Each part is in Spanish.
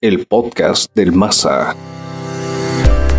el podcast del Masa.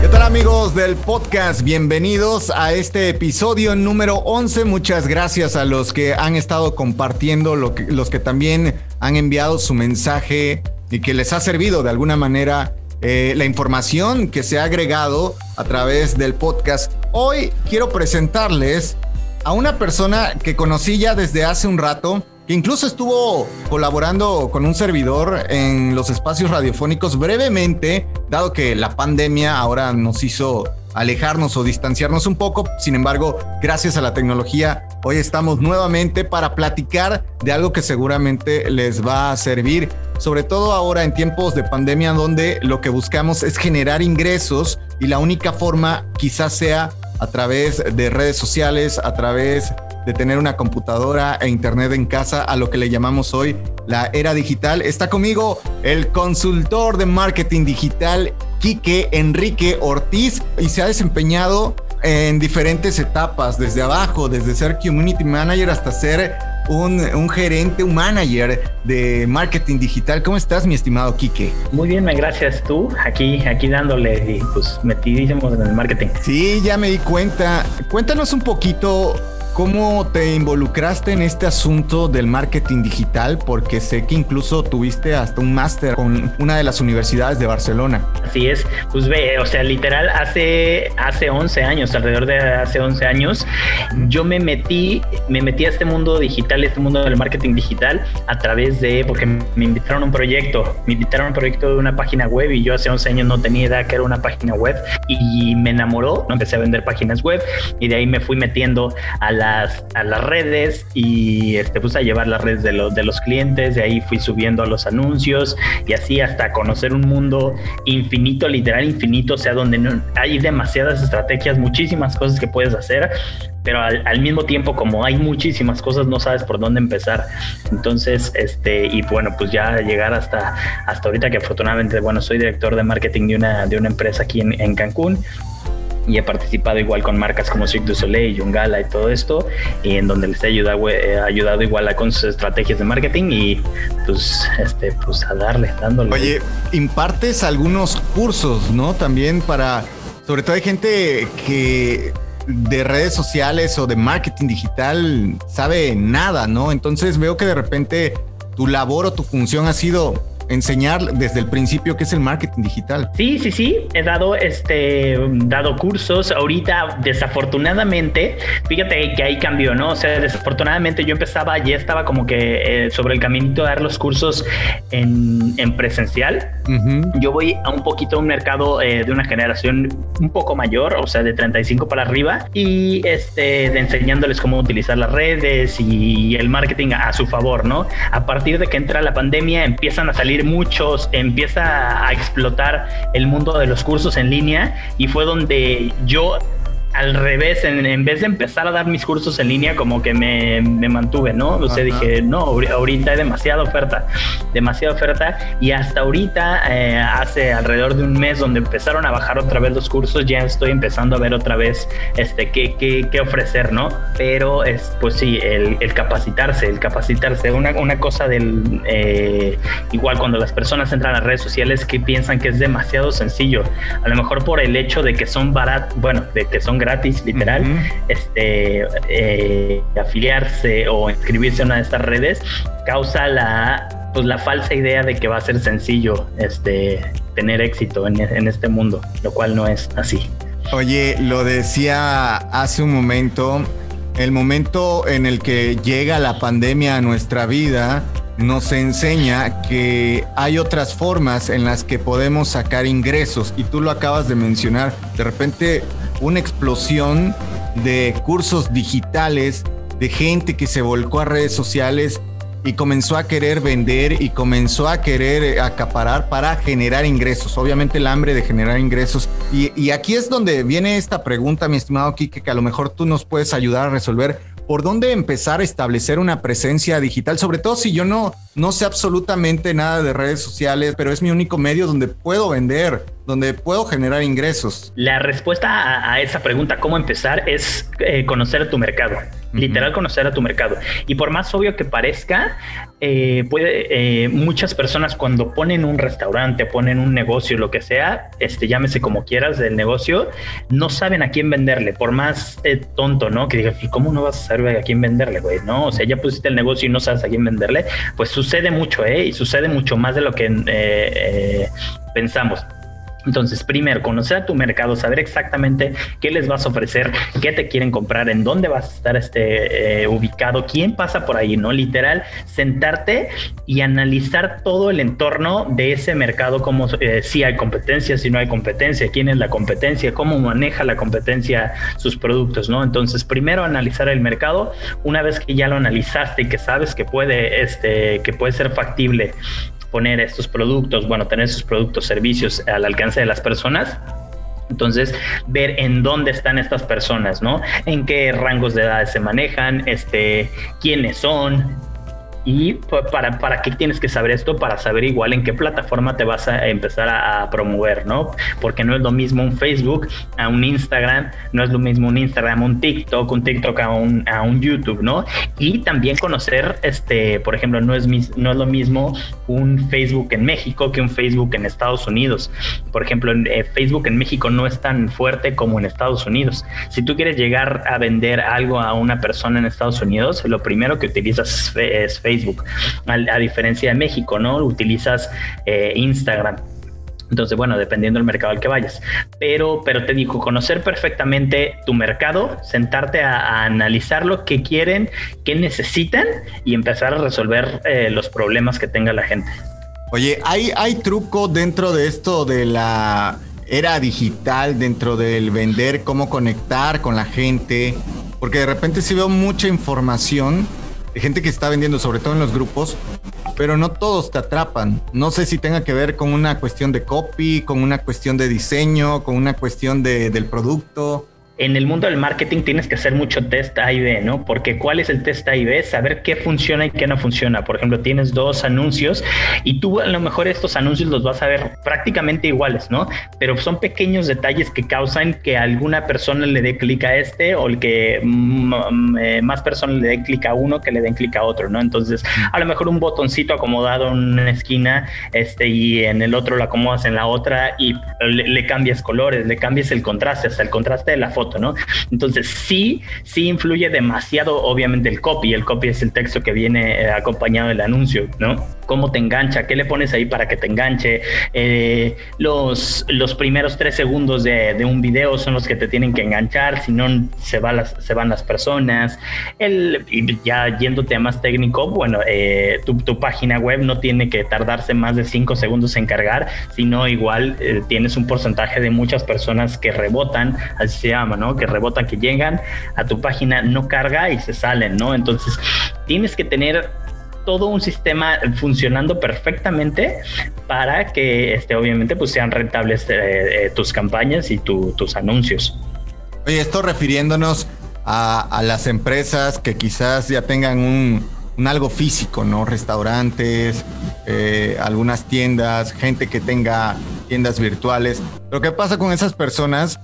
¿Qué tal amigos del podcast? Bienvenidos a este episodio número 11. Muchas gracias a los que han estado compartiendo, los que también han enviado su mensaje y que les ha servido de alguna manera eh, la información que se ha agregado a través del podcast. Hoy quiero presentarles a una persona que conocí ya desde hace un rato incluso estuvo colaborando con un servidor en los espacios radiofónicos brevemente, dado que la pandemia ahora nos hizo alejarnos o distanciarnos un poco. Sin embargo, gracias a la tecnología, hoy estamos nuevamente para platicar de algo que seguramente les va a servir, sobre todo ahora en tiempos de pandemia donde lo que buscamos es generar ingresos y la única forma quizás sea a través de redes sociales, a través de tener una computadora e internet en casa a lo que le llamamos hoy la era digital. Está conmigo el consultor de marketing digital, Quique Enrique Ortiz, y se ha desempeñado en diferentes etapas, desde abajo, desde ser community manager hasta ser un, gerente, un manager de marketing digital. ¿Cómo estás, mi estimado Quique? Muy bien, gracias. Tú, aquí, aquí dándole, y pues metidísimos en el marketing. Sí, ya me di cuenta. Cuéntanos un poquito ¿Cómo te involucraste en este asunto del marketing digital? Porque sé que incluso tuviste hasta un máster con una de las universidades de Barcelona. Así es, pues ve, o sea, literal, hace, hace 11 años, alrededor de hace 11 años, yo me metí, me metí a este mundo digital, este mundo del marketing digital, a través de, porque me invitaron a un proyecto, me invitaron a un proyecto de una página web y yo hace 11 años no tenía idea que era una página web y me enamoró, empecé a vender páginas web y de ahí me fui metiendo a la a las redes y este, pues a llevar las redes de los, de los clientes, de ahí fui subiendo a los anuncios y así hasta conocer un mundo infinito, literal infinito, o sea, donde no, hay demasiadas estrategias, muchísimas cosas que puedes hacer, pero al, mismo tiempo como hay muchísimas cosas no sabes por dónde empezar. Entonces este y bueno pues ya llegar hasta hasta ahorita que afortunadamente bueno soy director de marketing de una de una empresa aquí en, en Cancún y he participado igual con marcas como Cirque du Soleil, Yungala y todo esto, y en donde les he ayudado, he ayudado igual con sus estrategias de marketing y pues, este, pues a darle, dándole. Oye, impartes algunos cursos, ¿no? También para, sobre todo hay gente que de redes sociales o de marketing digital sabe nada, ¿no? Entonces veo que de repente tu labor o tu función ha sido enseñar desde el principio qué es el marketing digital. Sí, sí, sí, he dado este dado cursos. Ahorita, desafortunadamente, fíjate que ahí cambió, ¿no? O sea, desafortunadamente yo empezaba, ya estaba como que eh, sobre el caminito de dar los cursos en, en presencial. Yo voy a un poquito a un mercado eh, de una generación un poco mayor, o sea, de 35 para arriba, y este, de enseñándoles cómo utilizar las redes y el marketing a su favor, ¿no? A partir de que entra la pandemia, empiezan a salir muchos, empieza a explotar el mundo de los cursos en línea y fue donde yo al revés, en, vez de empezar a dar mis cursos en línea, como que me, mantuve, ¿no? O sea, dije, no, ahorita hay demasiada oferta, demasiada oferta. Y hasta ahorita, eh, hace alrededor de un mes, donde empezaron a bajar otra vez los cursos, ya estoy empezando a ver otra vez este, qué, qué, qué ofrecer, ¿no? Pero es, pues sí, el, capacitarse, el capacitarse. Una, una cosa del, eh, igual cuando las personas entran a las redes sociales que piensan que es demasiado sencillo, a lo mejor por el hecho de que son baratos, bueno, de que son gratis, literal, este, eh, afiliarse o inscribirse a una de estas redes, causa la, pues, la falsa idea de que va a ser sencillo este, tener éxito en, en este mundo, lo cual no es así. Oye, lo decía hace un momento, el momento en el que llega la pandemia a nuestra vida nos enseña que hay otras formas en las que podemos sacar ingresos y tú lo acabas de mencionar. De repente una explosión de cursos digitales, de gente que se volcó a redes sociales y comenzó a querer vender y comenzó a querer acaparar para generar ingresos. Obviamente el hambre de generar ingresos. Y, aquí es donde viene esta pregunta, mi estimado Kike, que a lo mejor tú nos puedes ayudar a resolver por dónde empezar a establecer una presencia digital, sobre todo si yo no, no sé absolutamente nada de redes sociales, pero es mi único medio donde puedo vender, donde puedo generar ingresos. La respuesta a, esa pregunta, cómo empezar, es eh, conocer tu mercado. Literal conocer a tu mercado. Y por más obvio que parezca, eh, puede, eh, muchas personas cuando ponen un restaurante, ponen un negocio, lo que sea, este, llámese como quieras del negocio, no saben a quién venderle, por más eh, tonto, ¿no? Que diga, ¿y cómo no vas a saber a quién venderle, güey? No, o sea, ya pusiste el negocio y no sabes a quién venderle, pues sucede mucho, ¿eh? Y sucede mucho más de lo que pensamos. Entonces, primero, conocer a tu mercado, saber exactamente qué les vas a ofrecer, qué te quieren comprar, en dónde vas a estar este, eh, ubicado, quién pasa por ahí, ¿no? Literal, sentarte y analizar todo el entorno de ese mercado, como eh, si hay competencia, si no hay competencia, quién es la competencia, cómo maneja la competencia sus productos, ¿no? Entonces, primero analizar el mercado, una vez que ya lo analizaste y que sabes que puede, este, que puede ser factible poner estos productos, bueno, tener sus productos, servicios al alcance de las personas, entonces, ver en dónde están estas personas, ¿no? En qué rangos de edad se manejan, este, quiénes son, y para, para qué tienes que saber esto, para saber igual en qué plataforma te vas a empezar a, promover, ¿no? Porque no es lo mismo un Facebook a un Instagram, no es lo mismo un Instagram a un TikTok, un TikTok a un, a un YouTube, ¿no? Y también conocer, este, por ejemplo, no es, no es lo mismo un Facebook en México que un Facebook en Estados Unidos. Por ejemplo, eh, Facebook en México no es tan fuerte como en Estados Unidos. Si tú quieres llegar a vender algo a una persona en Estados Unidos, lo primero que utilizas es Facebook Facebook, a, diferencia de México, ¿no? Utilizas eh, Instagram. Entonces, bueno, dependiendo del mercado al que vayas. Pero, pero te digo, conocer perfectamente tu mercado, sentarte a, analizar lo que quieren, qué necesitan y empezar a resolver eh, los problemas que tenga la gente. Oye, ¿hay, ¿hay truco dentro de esto de la era digital, dentro del vender, cómo conectar con la gente? Porque de repente si veo mucha información de gente que está vendiendo, sobre todo en los grupos, pero no todos te atrapan. No sé si tenga que ver con una cuestión de copy, con una cuestión de diseño, con una cuestión de, del producto en el mundo del marketing tienes que hacer mucho test A y B, ¿no? Porque ¿cuál es el test A y B? Saber qué funciona y qué no funciona. Por ejemplo, tienes dos anuncios y tú a lo mejor estos anuncios los vas a ver prácticamente iguales, ¿no? Pero son pequeños detalles que causan que alguna persona le dé clic a este o el que mm, mm, eh, más personas le dé clic a uno que le den clic a otro, ¿no? Entonces, a lo mejor un botoncito acomodado en una esquina este, y en el otro lo acomodas en la otra y le, le cambias colores, le cambias el contraste, hasta el contraste de la foto Entonces sí, sí influye demasiado obviamente el copy, el copy es el texto que viene eh, acompañado del anuncio, ¿no? Cómo te engancha, qué le pones ahí para que te enganche. Eh, los, los primeros tres segundos de, un video son los que te tienen que enganchar, si no se, va las, se van las personas. El, ya yéndote a más técnico, bueno, eh, tu, página web no tiene que tardarse más de cinco segundos en cargar, sino igual eh, tienes un porcentaje de muchas personas que rebotan, así se llama, ¿no? Que rebotan, que llegan a tu página, no carga y se salen, ¿no? Entonces tienes que tener todo un sistema funcionando perfectamente para que este, obviamente pues sean rentables eh, eh, tus campañas y tus anuncios. Oye, esto refiriéndonos a, las empresas que quizás ya tengan un, algo físico, ¿no? Restaurantes, eh, algunas tiendas, gente que tenga tiendas virtuales. Lo que pasa con esas personas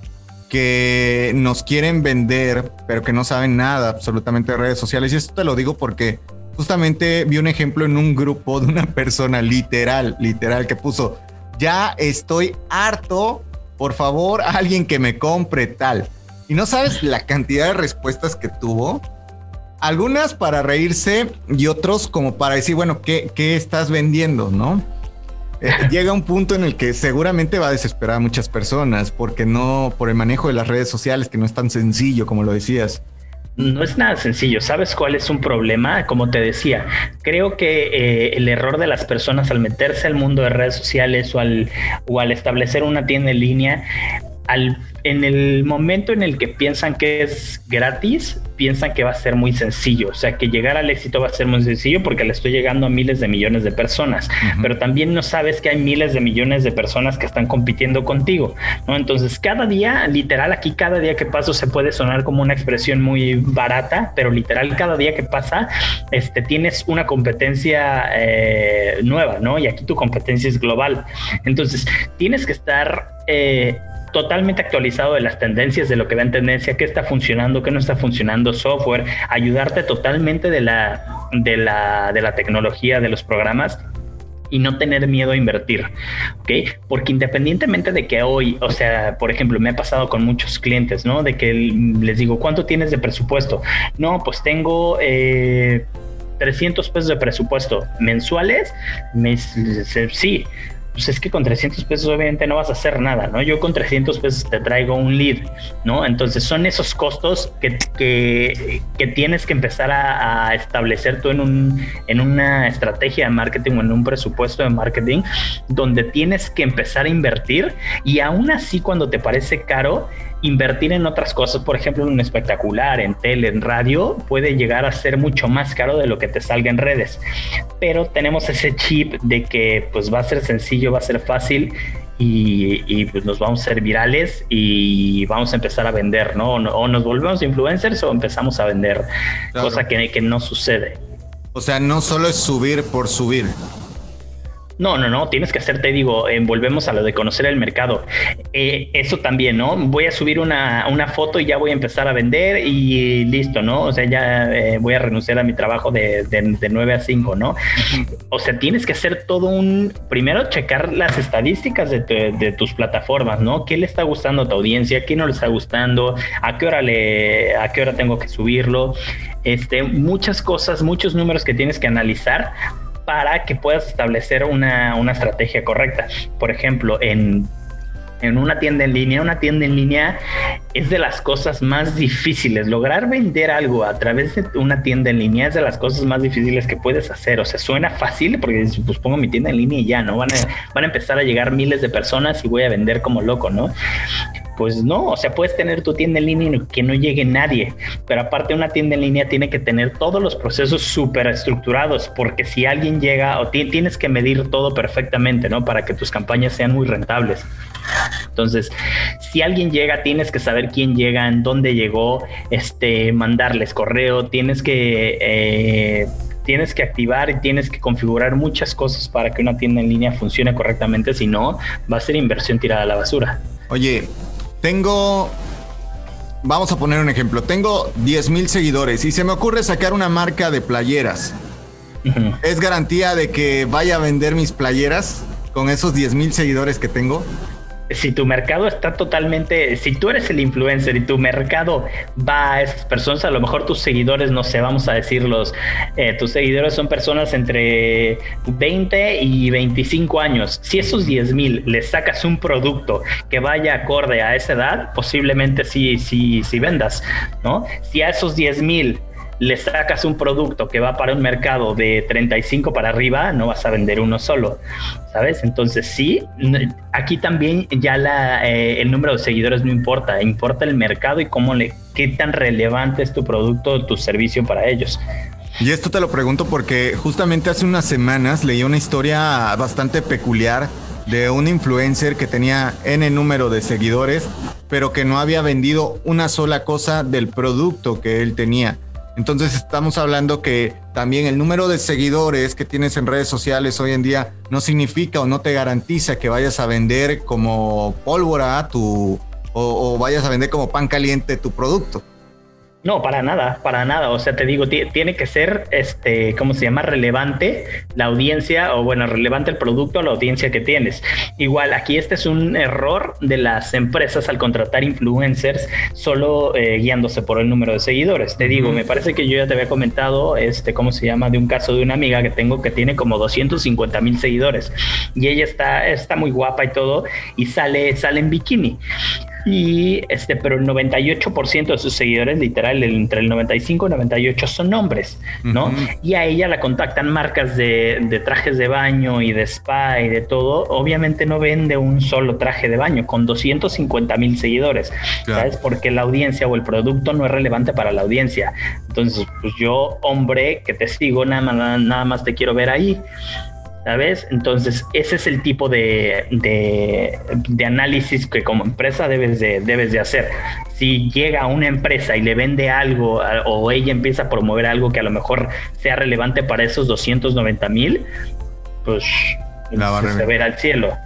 que nos quieren vender, pero que no saben nada absolutamente de redes sociales. Y esto te lo digo porque justamente vi un ejemplo en un grupo de una persona literal, literal, que puso, ya estoy harto, por favor, alguien que me compre tal. Y no sabes la cantidad de respuestas que tuvo. Algunas para reírse y otros como para decir, bueno, ¿qué, qué estás vendiendo? ¿No? Eh, llega un punto en el que seguramente va a desesperar a muchas personas porque no, por el manejo de las redes sociales, que no es tan sencillo como lo decías. No es nada sencillo. ¿Sabes cuál es un problema? Como te decía, creo que eh, el error de las personas al meterse al mundo de redes sociales o al, o al establecer una tienda en línea, al en el momento en el que piensan que es gratis, piensan que va a ser muy sencillo. O sea, que llegar al éxito va a ser muy sencillo porque le estoy llegando a miles de millones de personas. Pero también no sabes que hay miles de millones de personas que están compitiendo contigo. ¿no? Entonces, cada día, literal, aquí cada día que paso se puede sonar como una expresión muy barata, pero literal, cada día que pasa, este, tienes una competencia eh, nueva, ¿no? Y aquí tu competencia es global. Entonces, tienes que estar... Eh, totalmente actualizado de las tendencias, de lo que va en tendencia, qué está funcionando, qué no está funcionando, software, ayudarte totalmente de la, de la, de la tecnología, de los programas y no tener miedo a invertir, ¿ok? Porque independientemente de que hoy, o sea, por ejemplo, me ha pasado con muchos clientes, ¿no? De que les digo, ¿cuánto tienes de presupuesto? No, pues tengo... Eh, 300 pesos de presupuesto mensuales, me, sí, pues es que con 300 pesos obviamente no vas a hacer nada, ¿no? Yo con 300 pesos te traigo un lead, ¿no? Entonces son esos costos que, que, tienes que empezar a, a, establecer tú en, un, en una estrategia de marketing o en un presupuesto de marketing donde tienes que empezar a invertir y aún así cuando te parece caro, invertir en otras cosas, por ejemplo, en un espectacular, en tele, en radio, puede llegar a ser mucho más caro de lo que te salga en redes. Pero tenemos ese chip de que pues va a ser sencillo, va a ser fácil y, pues nos vamos a ser virales y vamos a empezar a vender, ¿no? O, nos volvemos influencers o empezamos a vender, cosa que, que no sucede. O sea, no solo es subir por subir. No, no, no, tienes que hacerte, digo, eh, volvemos a lo de conocer el mercado. Eh, eso también, ¿no? Voy a subir una, una, foto y ya voy a empezar a vender y listo, ¿no? O sea, ya eh, voy a renunciar a mi trabajo de, de, 9 a 5, ¿no? O sea, tienes que hacer todo un, primero checar las estadísticas de, de, tus plataformas, ¿no? ¿Qué le está gustando a tu audiencia? ¿Qué no le está gustando? ¿A qué hora le, a qué hora tengo que subirlo? Este, muchas cosas, muchos números que tienes que analizar para que puedas establecer una, estrategia correcta. Por ejemplo, en en una tienda en línea. Una tienda en línea es de las cosas más difíciles. Lograr vender algo a través de una tienda en línea es de las cosas más difíciles que puedes hacer. O sea, suena fácil porque pues pongo mi tienda en línea y ya, ¿no? Van a, van a empezar a llegar miles de personas y voy a vender como loco, ¿no? Pues no, o sea, puedes tener tu tienda en línea y que no llegue nadie, pero aparte una tienda en línea tiene que tener todos los procesos súper estructurados, porque si alguien llega o tienes que medir todo perfectamente, ¿no? Para que tus campañas sean muy rentables. Entonces, si alguien llega, tienes que saber quién llega, en dónde llegó, este, mandarles correo, tienes que... Eh, tienes que activar y tienes que configurar muchas cosas para que una tienda en línea funcione correctamente, si no, va a ser inversión tirada a la basura. Oye, tengo, vamos a poner un ejemplo, tengo 10 mil seguidores y se me ocurre sacar una marca de playeras. ¿Es garantía de que vaya a vender mis playeras con esos 10 mil seguidores que tengo? Si tu mercado está totalmente, si tú eres el influencer y tu mercado va a esas personas, a lo mejor tus seguidores, no sé, vamos a decirlos, eh, tus seguidores son personas entre 20 y 25 años. Si esos 10 mil les sacas un producto que vaya acorde a esa edad, posiblemente sí, sí, sí vendas, ¿no? Si a esos 10 mil le sacas un producto que va para un mercado de 35 para arriba, no vas a vender uno solo, ¿sabes? Entonces sí, aquí también ya la, eh, el número de seguidores no importa, importa el mercado y cómo le, qué tan relevante es tu producto o tu servicio para ellos. Y esto te lo pregunto porque justamente hace unas semanas leí una historia bastante peculiar de un influencer que tenía N número de seguidores, pero que no había vendido una sola cosa del producto que él tenía. Entonces estamos hablando que también el número de seguidores que tienes en redes sociales hoy en día no significa o no te garantiza que vayas a vender como pólvora tu o, o vayas a vender como pan caliente tu producto. No, para nada, para nada. O sea, te digo, tiene que ser, este, ¿cómo se llama? Relevante la audiencia o bueno, relevante el producto a la audiencia que tienes. Igual, aquí este es un error de las empresas al contratar influencers solo eh, guiándose por el número de seguidores. Te digo, me parece que yo ya te había comentado, este, ¿cómo se llama? De un caso de una amiga que tengo que tiene como 250 mil seguidores y ella está, está muy guapa y todo y sale, sale en bikini y este, pero el 98% de sus seguidores, literal, entre el 95 y 98 son hombres, ¿no? Y a ella la contactan marcas de, de, trajes de baño y de spa y de todo. Obviamente no vende un solo traje de baño con 250 mil seguidores, ¿sabes? Porque la audiencia o el producto no es relevante para la audiencia. Entonces, pues yo, hombre, que te sigo, nada nada más te quiero ver ahí. ¿Sabes? Entonces, ese es el tipo de, de, análisis que como empresa debes de, debes de hacer. Si llega una empresa y le vende algo o ella empieza a promover algo que a lo mejor sea relevante para esos 290 mil, pues se verá al cielo.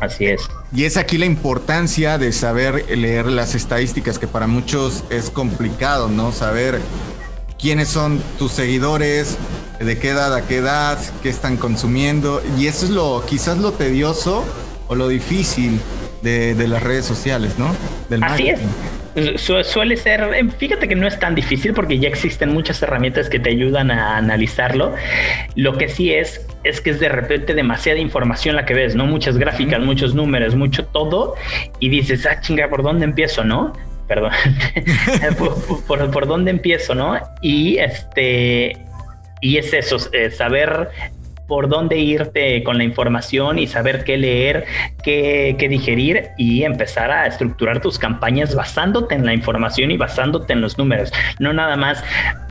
Así es. Y es aquí la importancia de saber leer las estadísticas, que para muchos es complicado, ¿no? Saber quiénes son tus seguidores, de qué edad a qué edad, qué están consumiendo. Y eso es lo, quizás lo tedioso o lo difícil de, las redes sociales, ¿no? Así es suele ser, em, fíjate que no es tan difícil porque ya existen muchas herramientas que te ayudan a analizarlo. Lo que sí es, es que es de repente demasiada información la que ves, ¿no? Muchas gráficas, muchos números, mucho todo, y dices, ah, chinga, ¿por dónde empiezo, no? Perdón, por, por, dónde empiezo, ¿no? Y este, y es eso, eh, saber por dónde irte con la información y saber qué leer, qué, digerir y empezar a estructurar tus campañas basándote en la información y basándote en los números. No nada más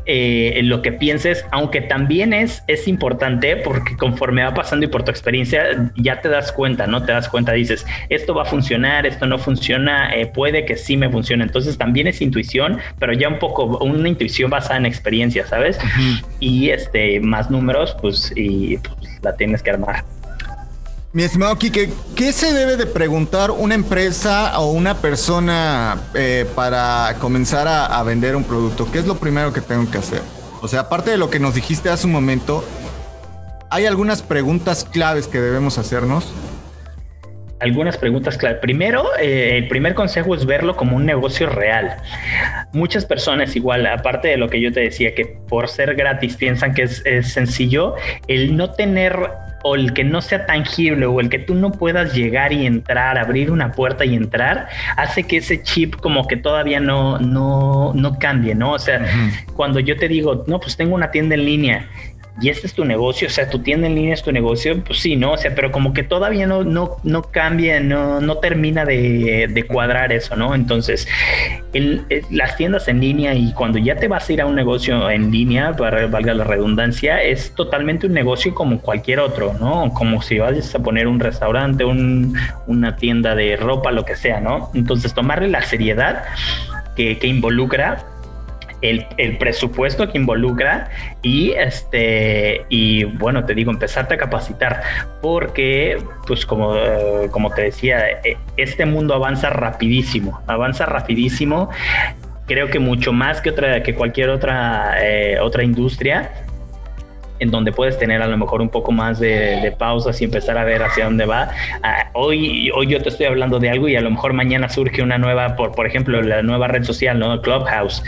eh, lo que pienses, aunque también es, es importante porque conforme va pasando y por tu experiencia ya te das cuenta, ¿no? Te das cuenta, dices, esto va a funcionar, esto no funciona, eh, puede que sí me funcione. Entonces también es intuición, pero ya un poco una intuición basada en experiencia, ¿sabes? Y este, más números, pues, y pues, la tienes que armar. Mi estimado Kike, ¿qué se debe de preguntar una empresa o una persona eh, para comenzar a, vender un producto? ¿Qué es lo primero que tengo que hacer? O sea, aparte de lo que nos dijiste hace un momento, ¿hay algunas preguntas claves que debemos hacernos? Algunas preguntas claves. Primero, eh, el primer consejo es verlo como un negocio real. Muchas personas, igual, aparte de lo que yo te decía, que por ser gratis piensan que es, es sencillo, el no tener o el que no sea tangible o el que tú no puedas llegar y entrar, abrir una puerta y entrar, hace que ese chip como que todavía no, no, no cambie, ¿no? O sea, cuando yo te digo, no, pues tengo una tienda en línea y este es tu negocio, o sea, tu tienda en línea es tu negocio, pues sí, ¿no? O sea, pero como que todavía no, no, no cambia, no, no termina de, cuadrar eso, ¿no? Entonces, las tiendas en línea y cuando ya te vas a ir a un negocio en línea, para valga la redundancia, es totalmente un negocio como cualquier otro, ¿no? Como si vas a poner un restaurante, un, una tienda de ropa, lo que sea, ¿no? Entonces, tomarle la seriedad que, que involucra el, presupuesto que involucra y este y bueno te digo empezarte a capacitar. Porque pues como, como te decía e, este mundo avanza rapidísimo avanza rapidísimo. Creo que mucho más que otra que cualquier otra eh, otra industria en donde puedes tener a lo mejor un poco más de, pausas y empezar a ver hacia dónde va. Ah, hoy, hoy yo te estoy hablando de algo y a lo mejor mañana surge una nueva, por, por ejemplo, la nueva red social, ¿no? Clubhouse.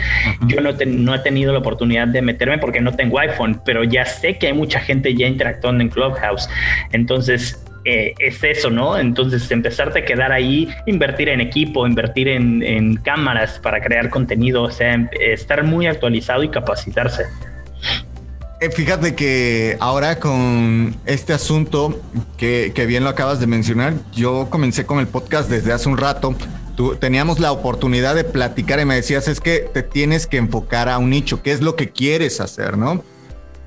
Yo no, no he tenido la oportunidad de meterme porque no tengo iPhone, pero ya sé que hay mucha gente ya interactuando en Clubhouse. Entonces, eh, es eso, ¿no? Entonces, empezarte a quedar ahí, invertir en equipo, invertir en, en cámaras para crear contenido, o sea, em, estar muy actualizado y capacitarse. Eh, fíjate que ahora con este asunto que, bien lo acabas de mencionar, yo comencé con el podcast desde hace un rato. Tú, teníamos la oportunidad de platicar y me decías, es que te tienes que enfocar a un nicho, qué es lo que quieres hacer, ¿no?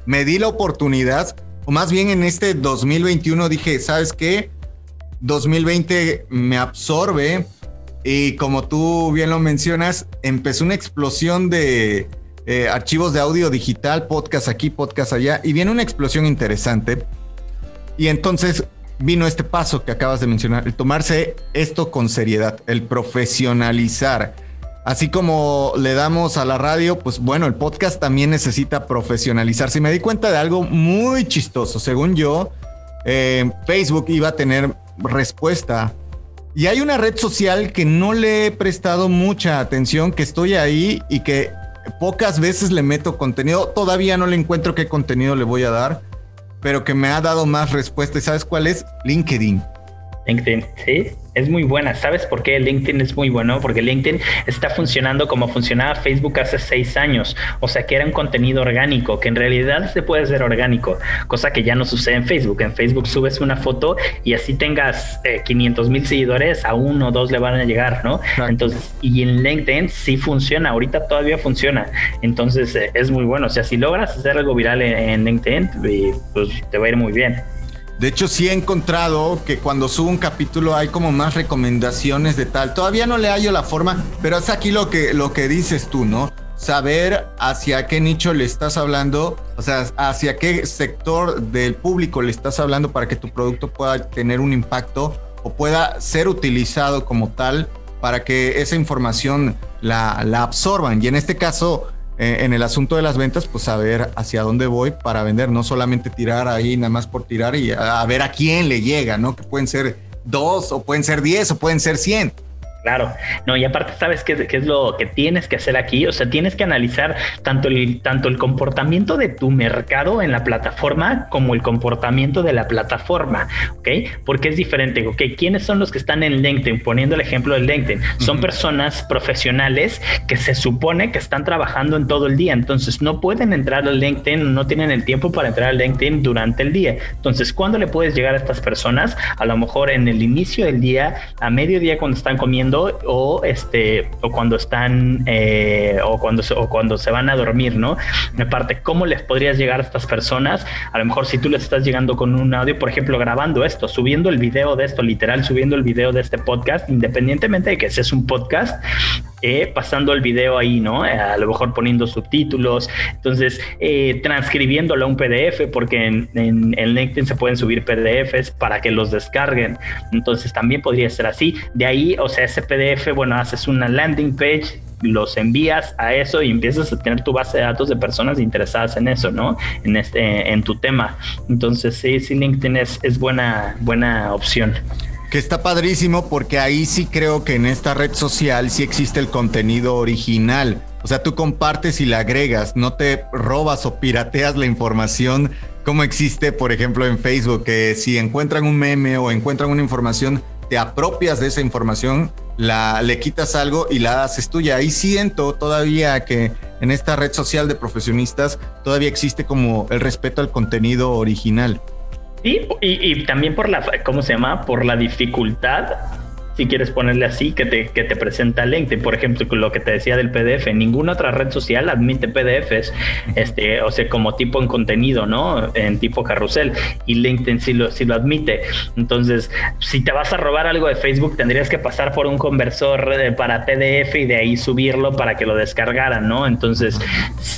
Me di la oportunidad, o más bien en este 2021 dije, ¿sabes qué? 2020 me absorbe y como tú bien lo mencionas, empezó una explosión de, eh, archivos de audio digital, podcast aquí, podcast allá, y viene una explosión interesante. Y entonces vino este paso que acabas de mencionar, el tomarse esto con seriedad, el profesionalizar. Así como le damos a la radio, pues bueno, el podcast también necesita profesionalizarse. Y me di cuenta de algo muy chistoso. Según yo, eh, Facebook iba a tener respuesta. Y hay una red social que no le he prestado mucha atención, que estoy ahí y que pocas veces le meto contenido. Todavía no le encuentro qué contenido le voy a dar, pero que me ha dado más respuesta. ¿Y sabes cuál es? LinkedIn. LinkedIn, sí es muy buena. ¿Sabes por qué LinkedIn es muy bueno? Porque LinkedIn está funcionando como funcionaba Facebook hace seis años. O sea, que era un contenido orgánico, que en realidad se puede ser orgánico, cosa que ya no sucede en Facebook. En Facebook subes una foto y así tengas 500 eh, mil seguidores, a uno o dos le van a llegar, ¿no? Entonces, y en LinkedIn sí funciona, ahorita todavía funciona. Entonces, eh, es muy bueno. O sea, si logras hacer algo viral en, en LinkedIn, pues te va a ir muy bien. De hecho, sí he encontrado que cuando subo un capítulo hay como más recomendaciones de tal. Todavía no le hallo la forma, pero es aquí lo que, lo que dices tú, ¿no? Saber hacia qué nicho le estás hablando, o sea, hacia qué sector del público le estás hablando para que tu producto pueda tener un impacto o pueda ser utilizado como tal para que esa información la, la absorban. Y en este caso, eh, en el asunto de las ventas, pues saber hacia dónde voy para vender, no solamente tirar ahí nada más por tirar y a, a ver a quién le llega, ¿no? Que pueden ser dos o pueden ser diez o pueden ser cien. Claro, no, y aparte sabes qué, qué, es lo que tienes que hacer aquí, o sea, tienes que analizar tanto el, tanto el comportamiento de tu mercado en la plataforma como el comportamiento de la plataforma, ¿ok? Porque es diferente, ¿ok? ¿Quiénes son los que están en LinkedIn? Poniendo el ejemplo de LinkedIn, son uh -huh. personas profesionales que se supone que están trabajando en todo el día, entonces no pueden entrar al LinkedIn, no tienen el tiempo para entrar al LinkedIn durante el día. Entonces, ¿cuándo le puedes llegar a estas personas? A lo mejor en el inicio del día, a mediodía cuando están comiendo o este o cuando están eh, o cuando se, o cuando se van a dormir, ¿no? Aparte, ¿cómo les podrías llegar a estas personas? A lo mejor si tú les estás llegando con un audio, por ejemplo, grabando esto, subiendo el video de esto, literal, subiendo el video de este podcast, independientemente de que seas un podcast, eh, pasando el video ahí, ¿no? A lo mejor poniendo subtítulos, entonces eh, transcribiéndolo a un PDF, porque en, en, LinkedIn se pueden subir PDFs para que los descarguen, entonces también podría ser así. De ahí, o sea, PDF, bueno, haces una landing page, los envías a eso y empiezas a tener tu base de datos de personas interesadas en eso, ¿no? En este, en tu tema. Entonces, sí, sí, LinkedIn es, buena, buena opción. Que está padrísimo porque ahí sí creo que en esta red social sí existe el contenido original. O sea, tú compartes y le agregas, no te robas o pirateas la información como existe, por ejemplo, en Facebook, que si encuentran un meme o encuentran una información, te apropias de esa información, la, le quitas algo y la haces tuya. Ahí siento todavía que en esta red social de profesionistas todavía existe como el respeto al contenido original. Sí, y, y, también por la, ¿cómo se llama? Por la dificultad, si quieres ponerle así, que te, que te presenta LinkedIn. Por ejemplo, lo que te decía del PDF, ninguna otra red social admite PDFs, este, o sea, como tipo en contenido, ¿no? En tipo carrusel. Y LinkedIn sí lo, sí lo admite. Entonces, si te vas a robar algo de Facebook, tendrías que pasar por un conversor para PDF y de ahí subirlo para que lo descargaran, ¿no? Entonces,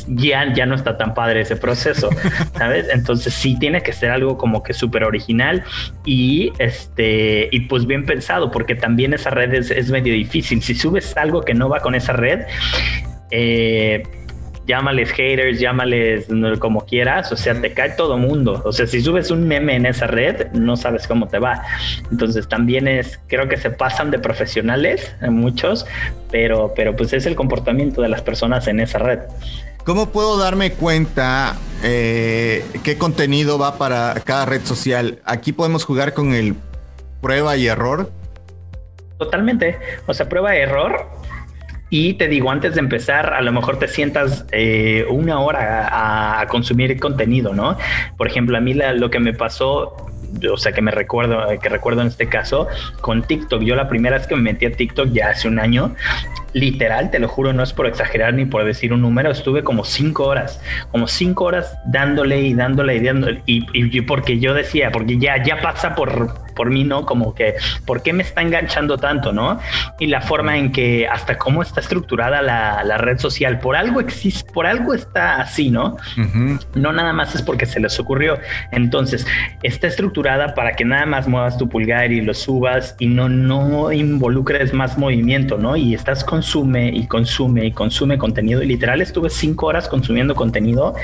ya, ya no está tan padre ese proceso, ¿sabes? Entonces, sí tiene que ser algo como que súper original y, este, y pues bien pensado, porque también también esa red es, es, medio difícil. Si subes algo que no va con esa red, eh, llámales haters, llámales como quieras, o sea, te cae todo mundo. O sea, si subes un meme en esa red, no sabes cómo te va. Entonces también es, creo que se pasan de profesionales, muchos, pero, pero pues es el comportamiento de las personas en esa red. ¿Cómo puedo darme cuenta eh, qué contenido va para cada red social? Aquí podemos jugar con el prueba y error. Totalmente. O sea, prueba error. Y te digo, antes de empezar, a lo mejor te sientas eh, una hora a, consumir contenido, ¿no? Por ejemplo, a mí lo que me pasó, o sea, que me recuerdo, que recuerdo en este caso, con TikTok. Yo la primera vez que me metí a TikTok ya hace un año, literal, te lo juro, no es por exagerar ni por decir un número, estuve como cinco horas, como cinco horas dándole y dándole y dándole, y, y porque yo decía, porque ya, ya pasa por, por mí, ¿no? Como que, ¿por qué me está enganchando tanto, no? Y la forma en que, hasta cómo está estructurada la, la red social, por algo existe, por algo está así, ¿no? Uh -huh. No nada más es porque se les ocurrió. Entonces, está estructurada para que nada más muevas tu pulgar y lo subas y no, no involucres más movimiento, ¿no? Y estás consume y consume y consume contenido. Y literal estuve cinco horas consumiendo contenido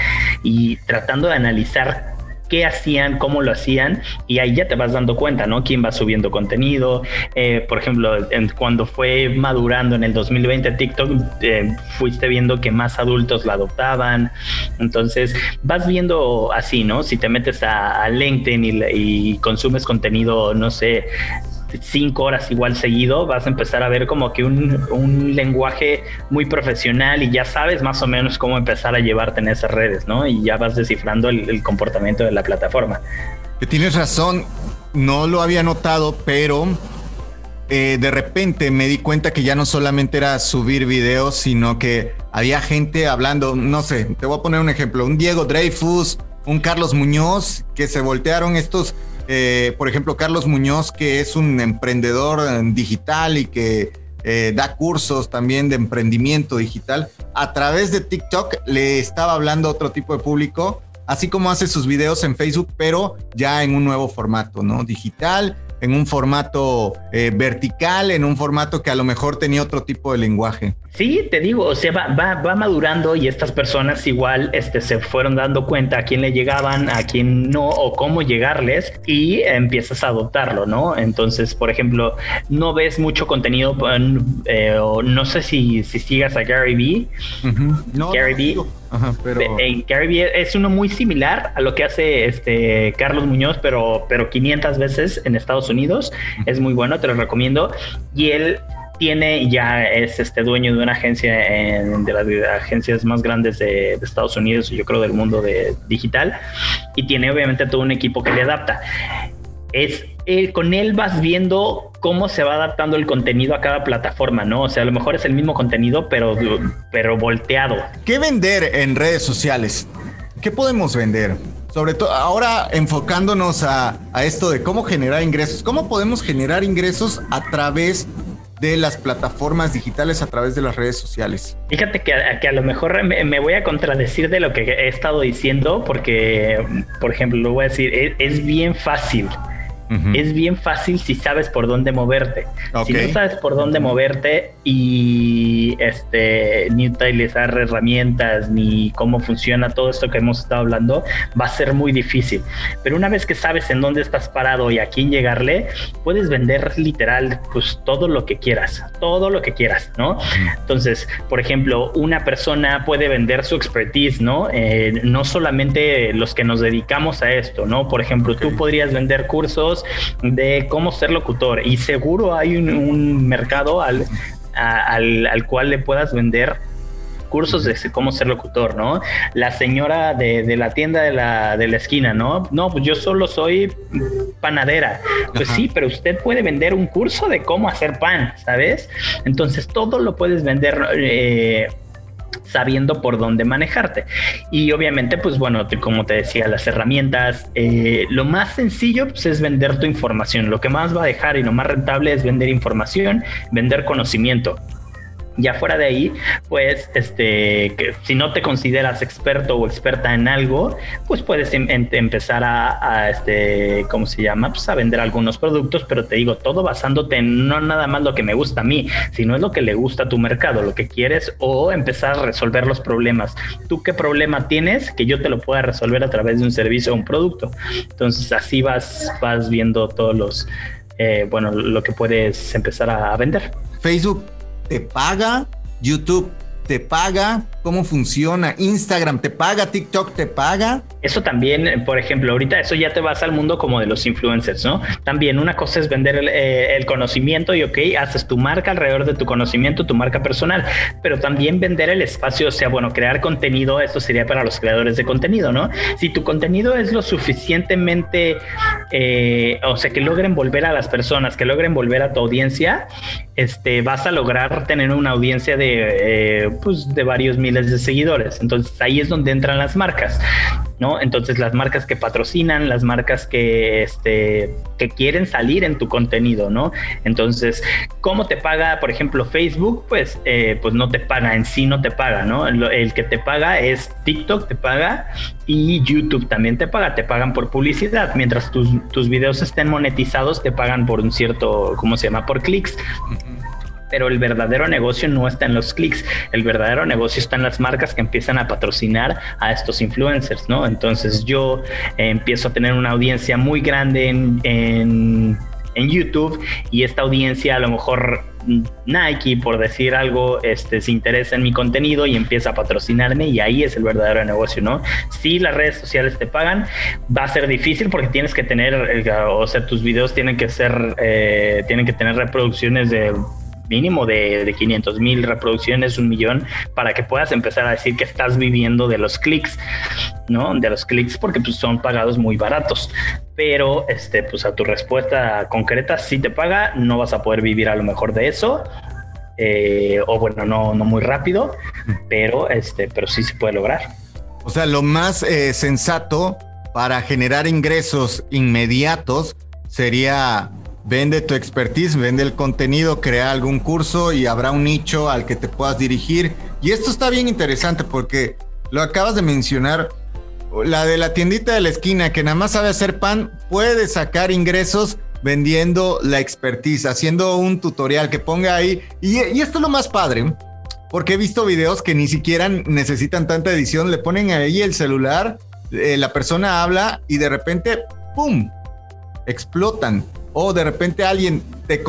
y tratando de analizar qué hacían, cómo lo hacían, y ahí ya te vas dando cuenta, ¿no? Quién va subiendo contenido. Eh, por ejemplo, en, cuando fue madurando en el 2020 TikTok, eh, fuiste viendo que más adultos la adoptaban. Entonces, vas viendo así, ¿no? Si te metes a, a LinkedIn y, y consumes contenido, no sé, cinco horas igual seguido, vas a empezar a ver como que un, un, lenguaje muy profesional y ya sabes más o menos cómo empezar a llevarte en esas redes, ¿no? Y ya vas descifrando el, comportamiento de la plataforma. Tienes razón, no lo había notado, pero eh, de repente me di cuenta que ya no solamente era subir videos, sino que había gente hablando, no sé, te voy a poner un ejemplo, un Diego Dreyfus, un Carlos Muñoz, que se voltearon estos eh, por ejemplo, Carlos Muñoz, que es un emprendedor digital y que eh, da cursos también de emprendimiento digital, a través de TikTok le estaba hablando a otro tipo de público, así como hace sus videos en Facebook, pero ya en un nuevo formato, ¿no? Digital, en un formato eh, vertical, en un formato que a lo mejor tenía otro tipo de lenguaje. Sí, te digo, o sea, va, va, madurando y estas personas igual este, se fueron dando cuenta a quién le llegaban, a quién no, o cómo llegarles y empiezas a adoptarlo, ¿no? Entonces, por ejemplo, no ves mucho contenido, eh, o no sé si, si sigas a Gary Vee. no, Gary Vee. pero... Eh, Gary Vee es uno muy similar a lo que hace este Carlos Muñoz, pero, pero 500 veces en Estados Unidos. Es muy bueno, te lo recomiendo. Y él tiene ya es este dueño de una agencia de las agencias más grandes de, Estados Unidos y yo creo del mundo de digital y tiene obviamente todo un equipo que le adapta es eh, con él vas viendo cómo se va adaptando el contenido a cada plataforma, ¿no? O sea, a lo mejor es el mismo contenido, pero, pero volteado. ¿Qué vender en redes sociales? ¿Qué podemos vender? Sobre todo ahora enfocándonos a, a esto de cómo generar ingresos. ¿Cómo podemos generar ingresos a través de las plataformas digitales a través de las redes sociales. Fíjate que, a lo mejor me, voy a contradecir de lo que he estado diciendo porque, por ejemplo, lo voy a decir, es bien fácil es bien fácil si sabes por dónde moverte. Si no sabes por dónde moverte y este ni utilizar herramientas ni cómo funciona todo esto que hemos estado hablando, va a ser muy difícil. Pero una vez que sabes en dónde estás parado y a quién llegarle, puedes vender literal pues todo lo que quieras, todo lo que quieras, ¿no? Entonces, por ejemplo, una persona puede vender su expertise, ¿no? Eh, no solamente los que nos dedicamos a esto, ¿no? Por ejemplo, tú podrías vender cursos de cómo ser locutor y seguro hay un, mercado al, al, cual le puedas vender cursos de cómo ser locutor, ¿no? La señora de, la tienda de la, de la, esquina, ¿no? No, pues yo solo soy panadera. Pues sí, pero usted puede vender un curso de cómo hacer pan, ¿sabes? Entonces todo lo puedes vender. Eh, sabiendo por dónde manejarte. Y obviamente, pues bueno, como te decía, las herramientas, eh, lo más sencillo pues, es vender tu información. Lo que más va a dejar y lo más rentable es vender información, vender conocimiento. Ya fuera de ahí, pues, este, si no te consideras experto o experta en algo, pues puedes em, em, empezar a, este, ¿cómo se llama? Pues a vender algunos productos, pero te digo, todo basándote en no nada más lo que me gusta a mí, sino es lo que le gusta a tu mercado, lo que quieres o empezar a resolver los problemas. ¿Tú qué problema tienes que yo te lo pueda resolver a través de un servicio o un producto? Entonces, así vas, vas viendo todos los, eh, bueno, lo que puedes empezar a vender. Facebook te paga, YouTube te paga, cómo funciona, Instagram te paga, TikTok te paga. Eso también, por ejemplo, ahorita eso ya te vas al mundo como de los influencers, ¿no? También una cosa es vender el, eh, conocimiento y, ok, haces tu marca alrededor de tu conocimiento, tu marca personal, pero también vender el espacio, o sea, bueno, crear contenido, esto sería para los creadores de contenido, ¿no? Si tu contenido es lo suficientemente, eh, o sea, que logren volver a las personas, que logren volver a tu audiencia, este, vas a lograr tener una audiencia de, eh, pues, de varios miles de seguidores. Entonces ahí es donde entran las marcas. ¿no? Entonces las marcas que patrocinan, las marcas que, este, que quieren salir en tu contenido, ¿no? Entonces, ¿cómo te paga, por ejemplo, Facebook? Pues, eh, pues no te paga, en sí no te paga, ¿no? El, que te paga es TikTok, te paga y YouTube también te paga, te pagan por publicidad. Mientras tus, tus videos estén monetizados, te pagan por un cierto, ¿cómo se llama? Por clics pero el verdadero negocio no está en los clics, el verdadero negocio está en las marcas que empiezan a patrocinar a estos influencers, ¿no? Entonces yo eh, empiezo a tener una audiencia muy grande en, en, YouTube y esta audiencia a lo mejor Nike, por decir algo, este, se interesa en mi contenido y empieza a patrocinarme y ahí es el verdadero negocio, ¿no? Si las redes sociales te pagan, va a ser difícil porque tienes que tener, o sea, tus videos tienen que ser, eh, tienen que tener reproducciones de mínimo de, de 500 mil reproducciones, un millón, para que puedas empezar a decir que estás viviendo de los clics, ¿no? De los clics porque pues, son pagados muy baratos. Pero, este, pues a tu respuesta concreta, si te paga, no vas a poder vivir a lo mejor de eso. Eh, o bueno, no, no muy rápido, pero, este, pero sí se puede lograr. O sea, lo más eh, sensato para generar ingresos inmediatos sería Vende tu expertise, vende el contenido, crea algún curso y habrá un nicho al que te puedas dirigir. Y esto está bien interesante porque lo acabas de mencionar. La de la tiendita de la esquina que nada más sabe hacer pan puede sacar ingresos vendiendo la expertise, haciendo un tutorial que ponga ahí. Y, y esto es lo más padre, porque he visto videos que ni siquiera necesitan tanta edición, le ponen ahí el celular, eh, la persona habla y de repente, ¡pum! explotan. O de repente alguien te...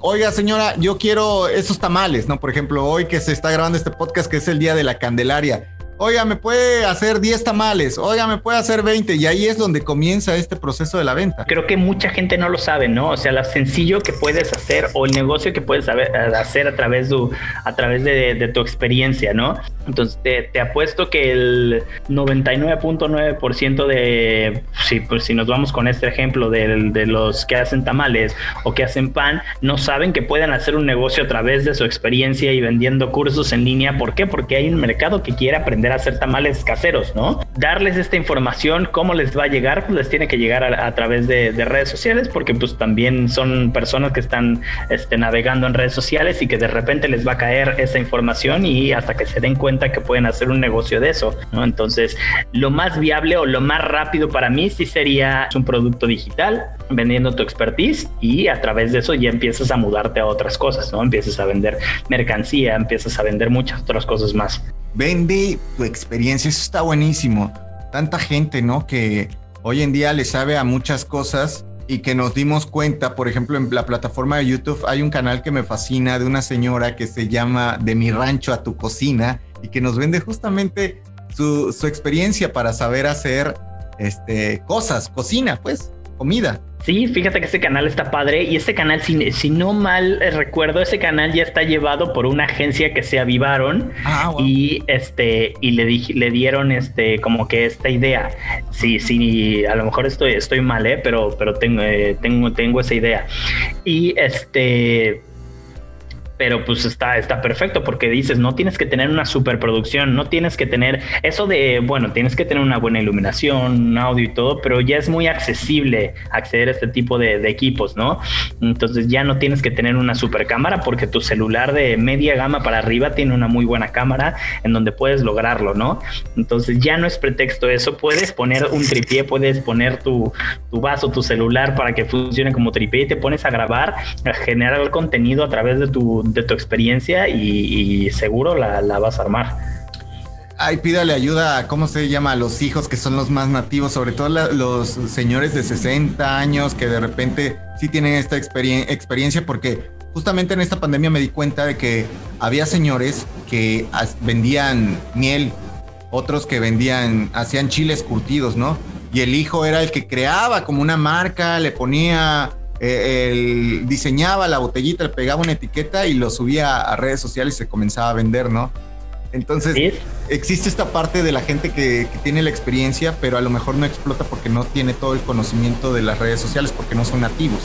Oiga señora, yo quiero esos tamales, ¿no? Por ejemplo, hoy que se está grabando este podcast que es el Día de la Candelaria oiga, me puede hacer 10 tamales, oiga, me puede hacer 20 y ahí es donde comienza este proceso de la venta. Creo que mucha gente no lo sabe, ¿no? O sea, lo sencillo que puedes hacer o el negocio que puedes hacer a través, de, a través de, tu experiencia, ¿no? Entonces, te, apuesto que el 99.9% de, si, pues, si nos vamos con este ejemplo de, de los que hacen tamales o que hacen pan, no saben que pueden hacer un negocio a través de su experiencia y vendiendo cursos en línea. ¿Por qué? Porque hay un mercado que quiere aprender hacer tamales caseros, ¿no? Darles esta información, cómo les va a llegar, pues les tiene que llegar a, través de, redes sociales, porque pues también son personas que están este, navegando en redes sociales y que de repente les va a caer esa información y hasta que se den cuenta que pueden hacer un negocio de eso, ¿no? Entonces, lo más viable o lo más rápido para mí sí sería un producto digital, vendiendo tu expertise y a través de eso ya empiezas a mudarte a otras cosas, ¿no? Empiezas a vender mercancía, empiezas a vender muchas otras cosas más. Vende tu experiencia, eso está buenísimo. Tanta gente, ¿no? Que hoy en día le sabe a muchas cosas y que nos dimos cuenta, por ejemplo, en la plataforma de YouTube hay un canal que me fascina de una señora que se llama De mi rancho a tu cocina y que nos vende justamente su, experiencia para saber hacer este, cosas, cocina, pues, comida. Sí, fíjate que ese canal está padre y ese canal, si, no mal recuerdo, ese canal ya está llevado por una agencia que se avivaron ah, y este y le le dieron este como que esta idea. Sí, sí, a lo mejor estoy estoy mal, ¿eh? pero pero tengo eh, tengo tengo esa idea y este pero pues está, está perfecto porque dices, no tienes que tener una superproducción, no tienes que tener eso de, bueno, tienes que tener una buena iluminación, un audio y todo, pero ya es muy accesible acceder a este tipo de, equipos, ¿no? Entonces ya no tienes que tener una super cámara porque tu celular de media gama para arriba tiene una muy buena cámara en donde puedes lograrlo, ¿no? Entonces ya no es pretexto eso, puedes poner un tripié, puedes poner tu, tu vaso, tu celular para que funcione como tripié y te pones a grabar, a generar contenido a través de tu de tu experiencia y, seguro la, vas a armar. Ay, pídale ayuda a, ¿cómo se llama? A los hijos que son los más nativos, sobre todo los señores de 60 años que de repente sí tienen esta experiencia porque justamente en esta pandemia me di cuenta de que había señores que vendían miel, otros que vendían, hacían chiles curtidos, ¿no? Y el hijo era el que creaba como una marca, le ponía eh, él diseñaba la botellita, le pegaba una etiqueta y lo subía a redes sociales y se comenzaba a vender, ¿no? Entonces, existe esta parte de la gente que, tiene la experiencia, pero a lo mejor no explota porque no tiene todo el conocimiento de las redes sociales, porque no son nativos.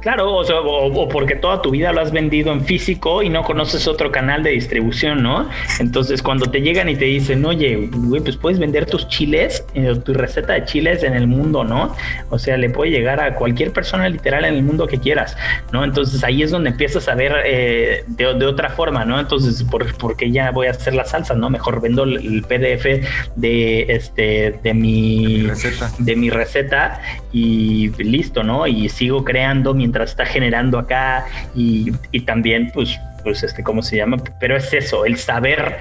Claro, o, o, porque toda tu vida lo has vendido en físico y no conoces otro canal de distribución, ¿no? Entonces, cuando te llegan y te dicen, oye, güey, pues puedes vender tus chiles, eh, tu receta de chiles en el mundo, ¿no? O sea, le puede llegar a cualquier persona literal en el mundo que quieras, ¿no? Entonces, ahí es donde empiezas a ver eh, de, de, otra forma, ¿no? Entonces, por, porque ya voy a hacer la salsa, ¿no? Mejor vendo el PDF de este de mi receta. de mi receta y listo, ¿no? Y sigo creando mientras está generando acá y, también pues pues este cómo se llama, pero es eso, el saber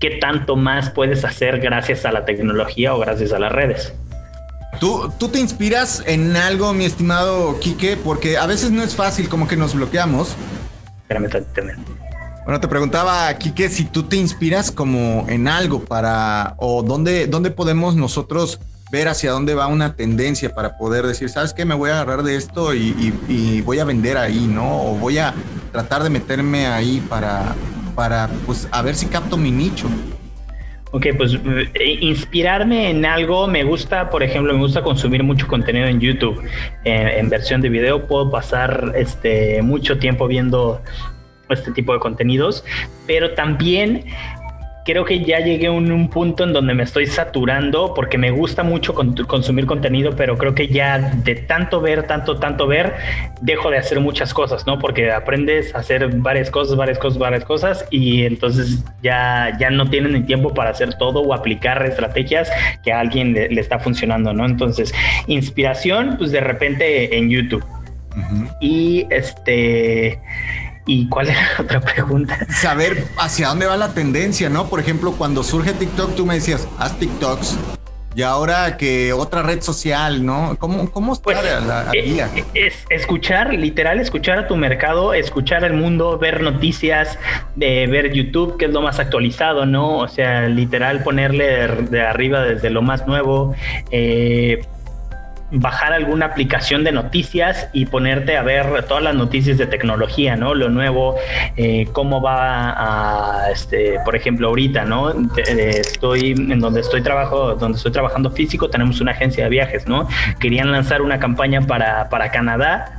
qué tanto más puedes hacer gracias a la tecnología o gracias a las redes. ¿Tú, ¿Tú, te inspiras en algo, mi estimado Quique? Porque a veces no es fácil, como que nos bloqueamos. Espérame, bueno, te preguntaba, Kike, si tú te inspiras como en algo para, o dónde, dónde podemos nosotros ver hacia dónde va una tendencia para poder decir, ¿sabes qué? Me voy a agarrar de esto y, voy a vender ahí, ¿no? O voy a tratar de meterme ahí para, para, pues, a ver si capto mi nicho. Ok, pues eh, inspirarme en algo, me gusta, por ejemplo, me gusta consumir mucho contenido en YouTube eh, en versión de video. Puedo pasar este, mucho tiempo viendo este tipo de contenidos, pero también creo que ya llegué a un, punto en donde me estoy saturando porque me gusta mucho consumir contenido, pero creo que ya de tanto ver, tanto, tanto ver, dejo de hacer muchas cosas, ¿no? Porque aprendes a hacer varias cosas, varias cosas, varias cosas y entonces ya, ya no tienen ni tiempo para hacer todo o aplicar estrategias que a alguien le, le está funcionando, ¿no? Entonces, inspiración, pues de repente en YouTube Y este... ¿Y cuál era la otra pregunta? Saber hacia dónde va la tendencia, ¿no? Por ejemplo, cuando surge TikTok, tú me decías, haz TikToks, y ahora que otra red social, ¿no? ¿Cómo, cómo está pues, la, eh, Es escuchar, literal, escuchar a tu mercado, escuchar el mundo, ver noticias, de ver YouTube, que es lo más actualizado, ¿no? O sea, literal, ponerle de, arriba desde lo más nuevo. Eh, bajar alguna aplicación de noticias y ponerte a ver todas las noticias de tecnología, ¿no? Lo nuevo, eh, cómo va a, este, por ejemplo, ahorita, ¿no? Estoy en donde estoy trabajo, donde estoy trabajando físico, tenemos una agencia de viajes, ¿no? Querían lanzar una campaña para, para Canadá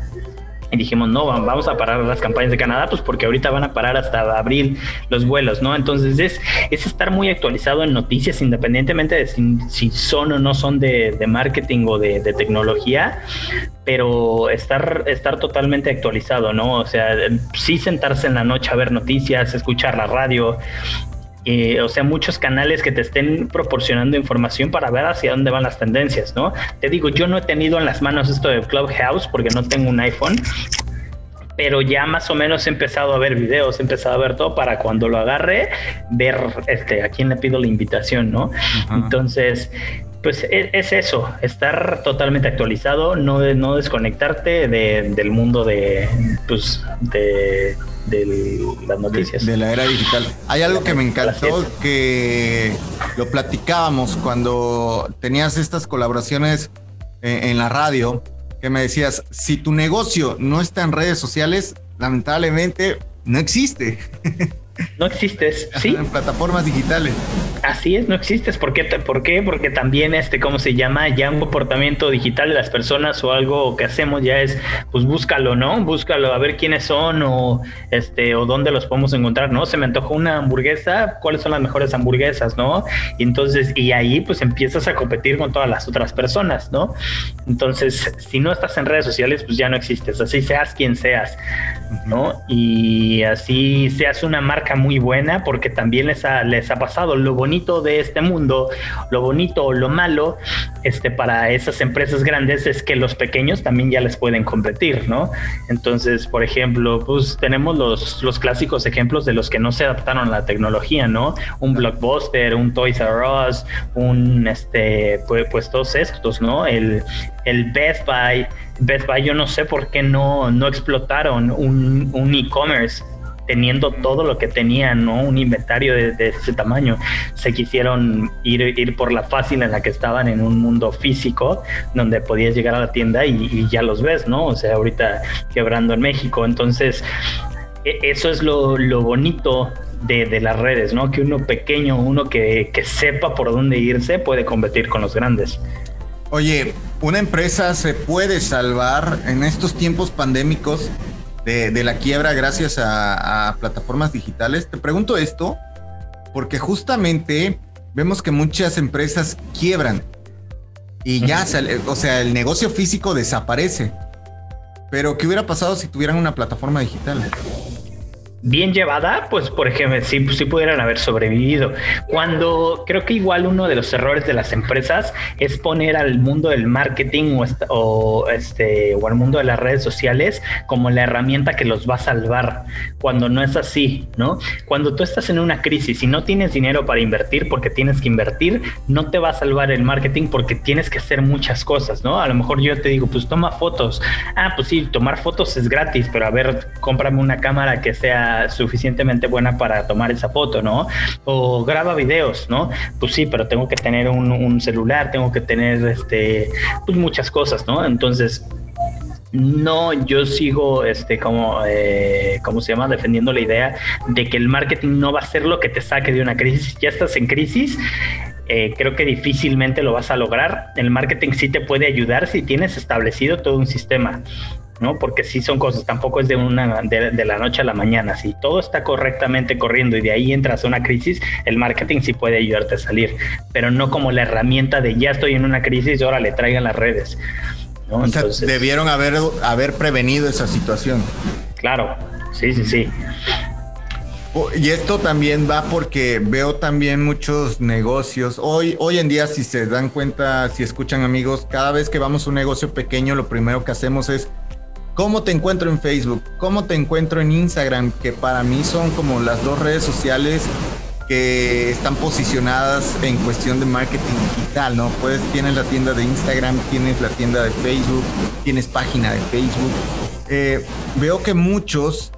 y dijimos, no, vamos a parar las campañas de Canadá, pues porque ahorita van a parar hasta abril los vuelos, ¿no? Entonces es, es estar muy actualizado en noticias, independientemente de si, son o no son de, marketing o de, de, tecnología, pero estar, estar totalmente actualizado, ¿no? O sea, sí sentarse en la noche a ver noticias, escuchar la radio, eh, o sea, muchos canales que te estén proporcionando información para ver hacia dónde van las tendencias, ¿no? Te digo, yo no he tenido en las manos esto de Clubhouse porque no tengo un iPhone, pero ya más o menos he empezado a ver videos, he empezado a ver todo para cuando lo agarre, ver este, a quién le pido la invitación, ¿no? Entonces, pues e, es, eso, estar totalmente actualizado, no, no desconectarte del mundo de, pues, de de las noticias. De, la era digital. Hay algo que me encantó que lo platicábamos cuando tenías estas colaboraciones en, en la radio, que me decías, si tu negocio no está en redes sociales, lamentablemente no existe. No existes, ¿sí? En plataformas digitales. Así es, no existes. ¿Por qué? ¿Por qué? Porque también, este, ¿cómo se llama? Ya un comportamiento digital de las personas o algo que hacemos ya es, pues búscalo, ¿no? Búscalo a ver quiénes son o, este, o dónde los podemos encontrar, ¿no? Se me antojó una hamburguesa, ¿cuáles son las mejores hamburguesas, ¿no? Y entonces, y ahí pues empiezas a competir con todas las otras personas, ¿no? Entonces, si no estás en redes sociales, pues ya no existes, así seas quien seas, ¿no? Y así seas una marca muy buena porque también les ha, les ha pasado lo bonito de este mundo, lo bonito o lo malo este, para esas empresas grandes es que los pequeños también ya les pueden competir, ¿no? Entonces, por ejemplo, pues tenemos los, los clásicos ejemplos de los que no se adaptaron a la tecnología, ¿no? Un Blockbuster, un Toys R Us, un, este, pues, pues todos estos, ¿no? El, el Best Buy, Best Buy, yo no sé por qué no, no explotaron un, un e-commerce teniendo todo lo que tenían, ¿no? Un inventario de, ese tamaño. Se quisieron ir, ir por la fácil en la que estaban en un mundo físico, donde podías llegar a la tienda y, ya los ves, ¿no? O sea, ahorita quebrando en México. Entonces, e, eso es lo, bonito de, las redes, ¿no? Que uno pequeño, uno que, que sepa por dónde irse, puede competir con los grandes. Oye, una empresa se puede salvar en estos tiempos pandémicos de, la quiebra gracias a, plataformas digitales. Te pregunto esto porque justamente vemos que muchas empresas quiebran y ya, o sea, el negocio físico desaparece. Pero ¿qué hubiera pasado si tuvieran una plataforma digital? Bien llevada, pues por ejemplo, sí, sí pudieran haber sobrevivido. Cuando creo que igual uno de los errores de las empresas es poner al mundo del marketing o, este o al mundo de las redes sociales como la herramienta que los va a salvar, cuando no es así, ¿no? Cuando tú estás en una crisis y no tienes dinero para invertir porque tienes que invertir, no te va a salvar el marketing porque tienes que hacer muchas cosas, ¿no? A lo mejor yo te digo, pues toma fotos. Ah, pues sí, tomar fotos es gratis, pero a ver, cómprame una cámara que sea suficientemente buena para tomar esa foto, ¿no? O graba videos, ¿no? Pues sí, pero tengo que tener un, celular, tengo que tener este, pues muchas cosas, ¿no? Entonces, no, yo sigo, este, como, eh, ¿cómo se llama? Defendiendo la idea de que el marketing no va a ser lo que te saque de una crisis. Ya estás en crisis, eh, creo que difícilmente lo vas a lograr. El marketing sí te puede ayudar si tienes establecido todo un sistema. ¿No? Porque sí son cosas, tampoco es de una de, la noche a la mañana. Si todo está correctamente corriendo y de ahí entras a una crisis, el marketing sí puede ayudarte a salir, pero no como la herramienta de ya estoy en una crisis ahora le traigan las redes. ¿no? debieron haber, haber prevenido esa situación. Claro, sí, sí, sí. Y esto también va porque veo también muchos negocios. Hoy, hoy en día, si se dan cuenta, si escuchan amigos, cada vez que vamos a un negocio pequeño, lo primero que hacemos es ¿Cómo te encuentro en Facebook? ¿Cómo te encuentro en Instagram? Que para mí son como las dos redes sociales que están posicionadas en cuestión de marketing digital, ¿no? Pues tienes la tienda de Instagram, tienes la tienda de Facebook, tienes página de Facebook. Eh, veo que muchos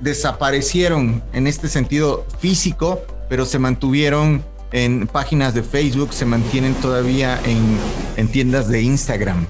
desaparecieron en este sentido físico, pero se mantuvieron en páginas de Facebook, se mantienen todavía en, en tiendas de Instagram.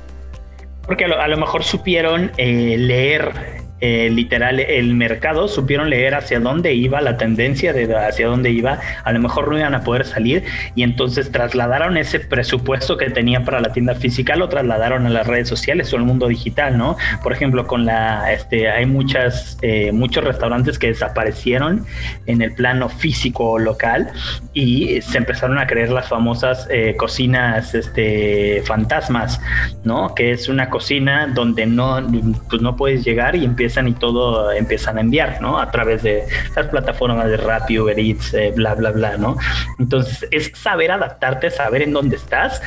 Porque a lo, mejor supieron eh, leer eh, literal el mercado, supieron leer hacia dónde iba la tendencia de hacia dónde iba, a lo mejor no iban a poder salir y entonces trasladaron ese presupuesto que tenía para la tienda física, lo trasladaron a las redes sociales o al mundo digital, ¿no? Por ejemplo, con la, este, hay muchas, eh, muchos restaurantes que desaparecieron en el plano físico o local y se empezaron a creer las famosas eh, cocinas, este, fantasmas, ¿no? Que es una cocina donde no, pues no puedes llegar y empiezas y todo empiezan a enviar, ¿no? A través de las plataformas de Rappi, Uber Eats, eh, bla, bla, bla, ¿no? Entonces es saber adaptarte, saber en dónde estás,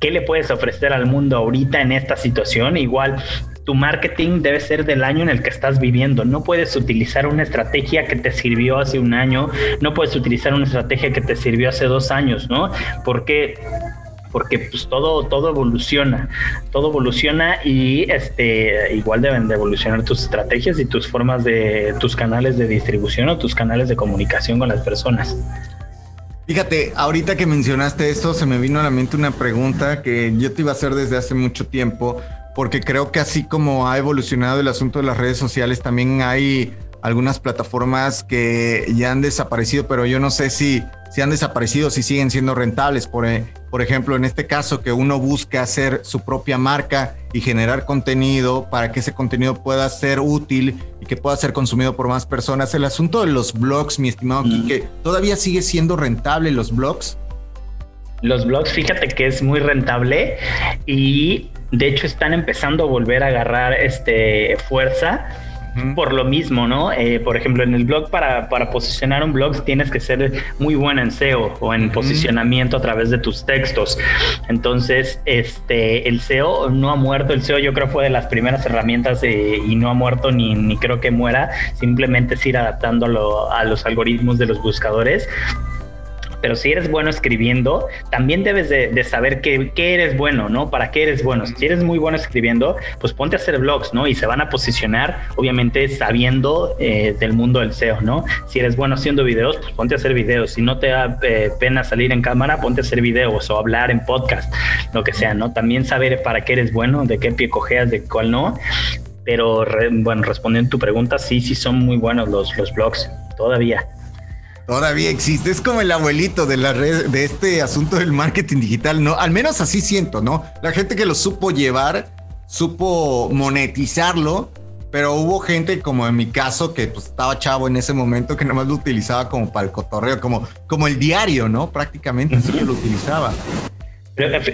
qué le puedes ofrecer al mundo ahorita en esta situación. Igual tu marketing debe ser del año en el que estás viviendo. No puedes utilizar una estrategia que te sirvió hace un año, no puedes utilizar una estrategia que te sirvió hace dos años, ¿no? Porque porque pues todo, todo evoluciona, todo evoluciona y este, igual deben de evolucionar tus estrategias y tus formas de, tus canales de distribución o tus canales de comunicación con las personas. Fíjate, ahorita que mencionaste esto, se me vino a la mente una pregunta que yo te iba a hacer desde hace mucho tiempo, porque creo que así como ha evolucionado el asunto de las redes sociales, también hay algunas plataformas que ya han desaparecido, pero yo no sé si, si han desaparecido, si siguen siendo rentables. Por, eh, por ejemplo, en este caso, que uno busca hacer su propia marca y generar contenido para que ese contenido pueda ser útil y que pueda ser consumido por más personas. El asunto de los blogs, mi estimado Kike, ¿todavía sigue siendo rentable los blogs? Los blogs, fíjate que es muy rentable y de hecho están empezando a volver a agarrar este fuerza por lo mismo, ¿no? Eh, por ejemplo, en el blog, para, para, posicionar un blog tienes que ser muy bueno en SEO o en posicionamiento a través de tus textos. Entonces, este, el SEO no ha muerto. El SEO yo creo fue de las primeras herramientas y no ha muerto ni, ni creo que muera. Simplemente es ir adaptándolo a los algoritmos de los buscadores pero si eres bueno escribiendo, también debes de, saber qué, eres bueno, ¿no? ¿Para qué eres bueno? Si eres muy bueno escribiendo, pues ponte a hacer blogs, ¿no? Y se van a posicionar, obviamente, sabiendo eh, del mundo del SEO, ¿no? Si eres bueno haciendo videos, pues ponte a hacer videos. Si no te da eh, pena salir en cámara, ponte a hacer videos o hablar en podcast, lo que sea, ¿no? También saber para qué eres bueno, de qué pie cojeas, de cuál no. Pero, bueno, respondiendo tu pregunta, sí, sí son muy buenos los, los blogs, todavía. Todavía existe, es como el abuelito de la red, de este asunto del marketing digital, ¿no? Al menos así siento, ¿no? La gente que lo supo llevar, supo monetizarlo, pero hubo gente como en mi caso que pues, estaba chavo en ese momento que nada más lo utilizaba como para el cotorreo, como, como el diario, ¿no? Prácticamente así que lo utilizaba.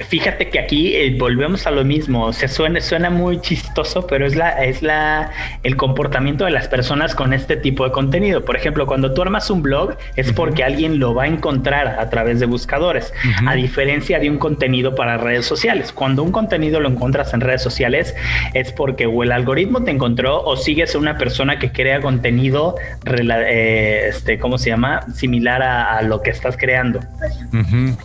Fíjate que aquí eh, volvemos a lo mismo. Se suena, suena muy chistoso, pero es la, es la, el comportamiento de las personas con este tipo de contenido. Por ejemplo, cuando tú armas un blog, es porque alguien lo va a encontrar a través de buscadores, a diferencia de un contenido para redes sociales. Cuando un contenido lo encuentras en redes sociales, es porque o el algoritmo te encontró o sigues a una persona que crea contenido, eh, este, ¿cómo se llama? Similar a, lo que estás creando.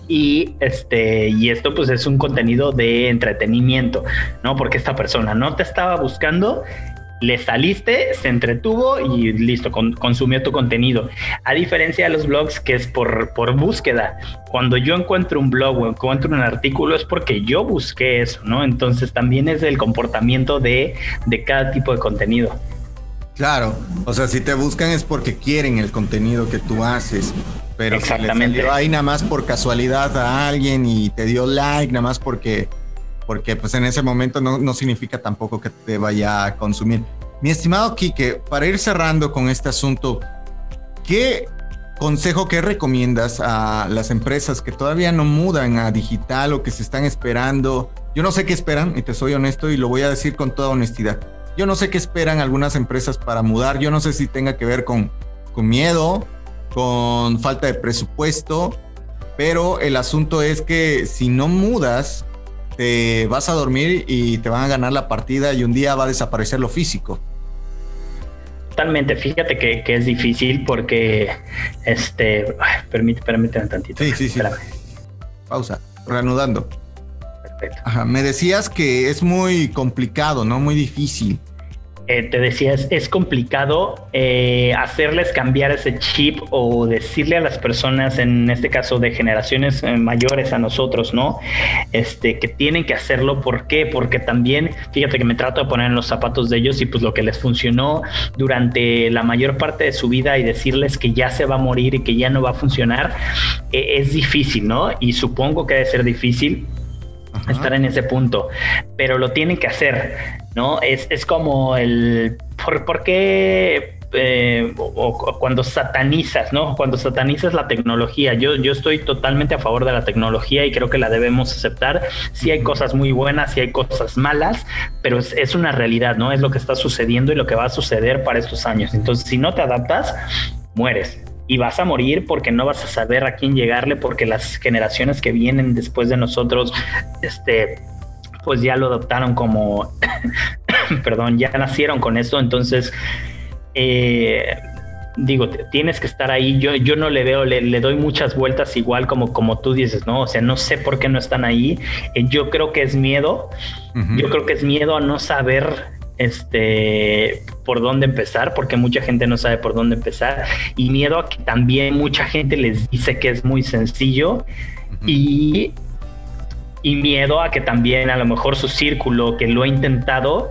Y este, y esto pues es un contenido de entretenimiento, ¿no? Porque esta persona no te estaba buscando, le saliste, se entretuvo y listo, consumió tu contenido. A diferencia de los blogs que es por, por búsqueda. Cuando yo encuentro un blog o encuentro un artículo es porque yo busqué eso, ¿no? Entonces también es el comportamiento de, de cada tipo de contenido. Claro, o sea, si te buscan es porque quieren el contenido que tú haces. Pero Exactamente. si ahí nada más por casualidad a alguien y te dio like, nada más porque, porque pues en ese momento no, no significa tampoco que te vaya a consumir. Mi estimado Quique, para ir cerrando con este asunto, ¿qué consejo, qué recomiendas a las empresas que todavía no mudan a digital o que se están esperando? Yo no sé qué esperan, y te soy honesto y lo voy a decir con toda honestidad. Yo no sé qué esperan algunas empresas para mudar. Yo no sé si tenga que ver con, con miedo, con falta de presupuesto, pero el asunto es que si no mudas, te vas a dormir y te van a ganar la partida y un día va a desaparecer lo físico. Totalmente, fíjate que, es difícil porque, este, permite, permíteme tantito. Sí, sí, sí. Pausa, reanudando. Perfecto. Ajá, me decías que es muy complicado, ¿no? Muy difícil. Eh, te decía, es, complicado eh, hacerles cambiar ese chip o decirle a las personas, en este caso de generaciones eh, mayores a nosotros, ¿no? Este, que tienen que hacerlo. ¿Por qué? Porque también, fíjate que me trato de poner en los zapatos de ellos y pues lo que les funcionó durante la mayor parte de su vida y decirles que ya se va a morir y que ya no va a funcionar, es difícil, ¿no? Y supongo que debe ser difícil estar en ese punto, pero lo tienen que hacer, ¿no? Es, es como el, ¿por, por qué? Eh, o, cuando satanizas, ¿no? Cuando satanizas la tecnología. Yo, yo estoy totalmente a favor de la tecnología y creo que la debemos aceptar. Sí hay cosas muy buenas, sí hay cosas malas, pero es, es una realidad, ¿no? Es lo que está sucediendo y lo que va a suceder para estos años. Entonces, si no te adaptas, mueres y vas a morir porque no vas a saber a quién llegarle porque las generaciones que vienen después de nosotros, este, pues ya lo adoptaron como, perdón, ya nacieron con esto, entonces, eh, digo, tienes que estar ahí. Yo, yo no le veo, le, doy muchas vueltas igual como, como tú dices, ¿no? O sea, no sé por qué no están ahí. Eh, yo creo que es miedo. Yo creo que es miedo a no saber este, por dónde empezar, porque mucha gente no sabe por dónde empezar, y miedo a que también mucha gente les dice que es muy sencillo y, y miedo a que también a lo mejor su círculo que lo ha intentado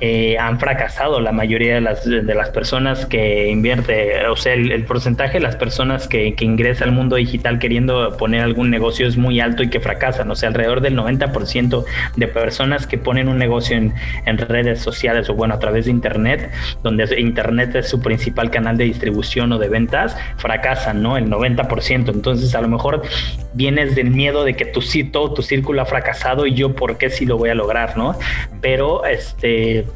eh, han fracasado la mayoría de las, de las personas que invierte, o sea, el, porcentaje de las personas que, ingresa al mundo digital queriendo poner algún negocio es muy alto y que fracasan, o sea, alrededor del 90% de personas que ponen un negocio en, redes sociales o bueno, a través de Internet, donde Internet es su principal canal de distribución o de ventas, fracasan, ¿no? El 90%, entonces a lo mejor vienes del miedo de que tu, todo tu círculo ha fracasado y yo por qué si lo voy a lograr, ¿no? Pero este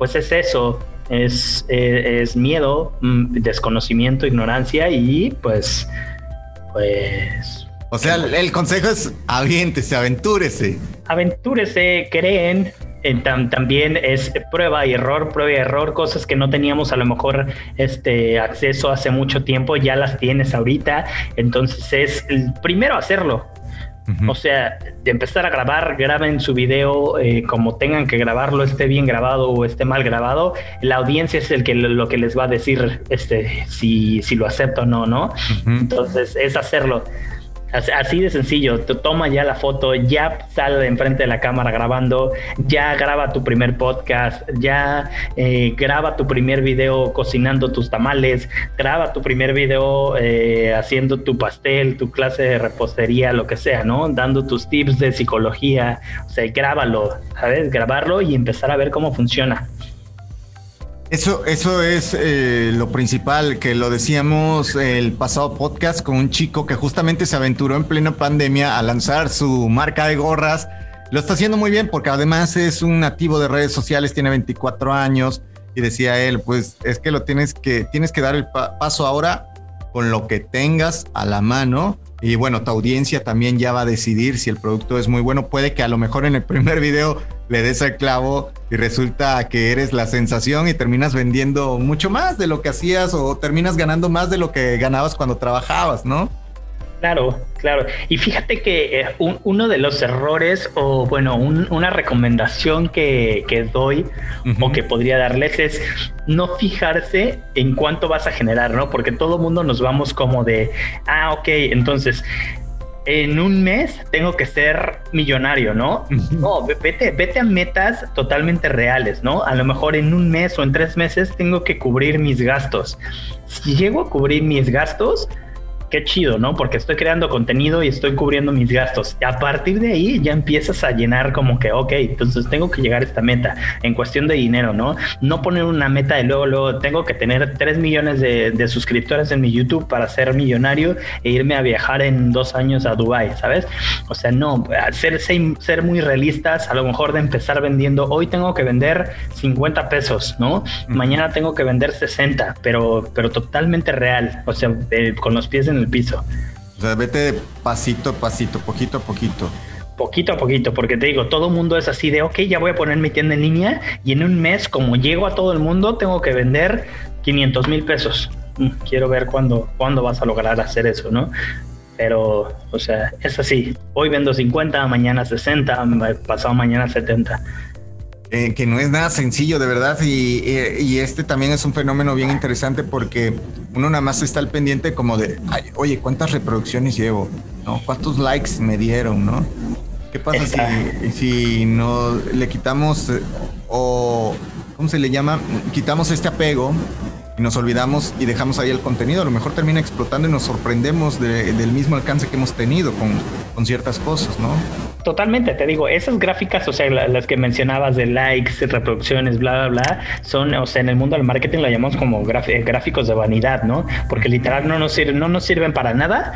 pues es eso, es, eh, es miedo, mm, desconocimiento, ignorancia y pues, pues... O sea, el, consejo es aviéntese, aventúrese. Aventúrese, creen, eh, también es prueba y error, prueba y error, cosas que no teníamos a lo mejor este acceso hace mucho tiempo, ya las tienes ahorita, entonces es el primero hacerlo, o sea, de empezar a grabar, graben su video eh, como tengan que grabarlo, esté bien grabado o esté mal grabado. La audiencia es el que lo, que les va a decir este, si, si lo acepto o no, ¿no? Entonces, es hacerlo. Así de sencillo, toma ya la foto, ya sale de enfrente de la cámara grabando, ya graba tu primer podcast, ya eh, graba tu primer video cocinando tus tamales, graba tu primer video eh, haciendo tu pastel, tu clase de repostería, lo que sea, ¿no? Dando tus tips de psicología, o sea, grábalo, ¿sabes? Grabarlo y empezar a ver cómo funciona. Eso, eso es eh, lo principal, que lo decíamos el pasado podcast con un chico que justamente se aventuró en plena pandemia a lanzar su marca de gorras. Lo está haciendo muy bien porque además es un nativo de redes sociales, tiene 24 años y decía él, pues es que lo tienes que, tienes que dar el paso ahora con lo que tengas a la mano y bueno, tu audiencia también ya va a decidir si el producto es muy bueno. Puede que a lo mejor en el primer video le des el clavo y resulta que eres la sensación y terminas vendiendo mucho más de lo que hacías o terminas ganando más de lo que ganabas cuando trabajabas, ¿no? Claro, claro. Y fíjate que eh, uno de los errores o bueno, una recomendación que, doy o que podría darles es no fijarse en cuánto vas a generar, ¿no? Porque todo mundo nos vamos como de, ah, ok, entonces en un mes tengo que ser millonario, ¿no? No, vete, vete a metas totalmente reales, ¿no? A lo mejor en un mes o en tres meses tengo que cubrir mis gastos. Si llego a cubrir mis gastos, qué chido, ¿no? Porque estoy creando contenido y estoy cubriendo mis gastos. A partir de ahí ya empiezas a llenar como que, ok, entonces tengo que llegar a esta meta en cuestión de dinero, ¿no? No poner una meta de luego, luego tengo que tener 3 millones de, suscriptores en mi YouTube para ser millonario e irme a viajar en dos años a Dubai, ¿sabes? O sea, no, ser, ser, muy realistas, a lo mejor de empezar vendiendo, hoy tengo que vender 50 pesos, ¿no? Mañana tengo que vender 60, pero, pero totalmente real, o sea, con los pies en el piso. O sea, vete pasito a pasito, poquito a poquito. poquito a poquito, porque te digo, todo el mundo es así de, ok, ya voy a poner mi tienda en línea y en un mes, como llego a todo el mundo, tengo que vender 500 mil pesos. Mm, quiero ver cuándo, cuándo vas a lograr hacer eso, ¿no? Pero, o sea, es así. Hoy vendo 50, mañana 60, pasado mañana 70. Eh, que no es nada sencillo, de verdad. Y, y, este también es un fenómeno bien interesante porque uno nada más está al pendiente como de, oye, ¿cuántas reproducciones llevo? ¿No? ¿Cuántos likes me dieron? ¿No? ¿Qué pasa si, si no le quitamos eh, o, ¿cómo se le llama? Quitamos este apego y nos olvidamos y dejamos ahí el contenido. A lo mejor termina explotando y nos sorprendemos del mismo alcance que hemos tenido con, con ciertas cosas, ¿no? Totalmente, te digo, esas gráficas, o sea, las que mencionabas de likes, reproducciones, bla, bla, bla, son, o sea, en el mundo del marketing la llamamos como gráficos de vanidad, ¿no? Porque literal no nos, sirven, no nos sirven para nada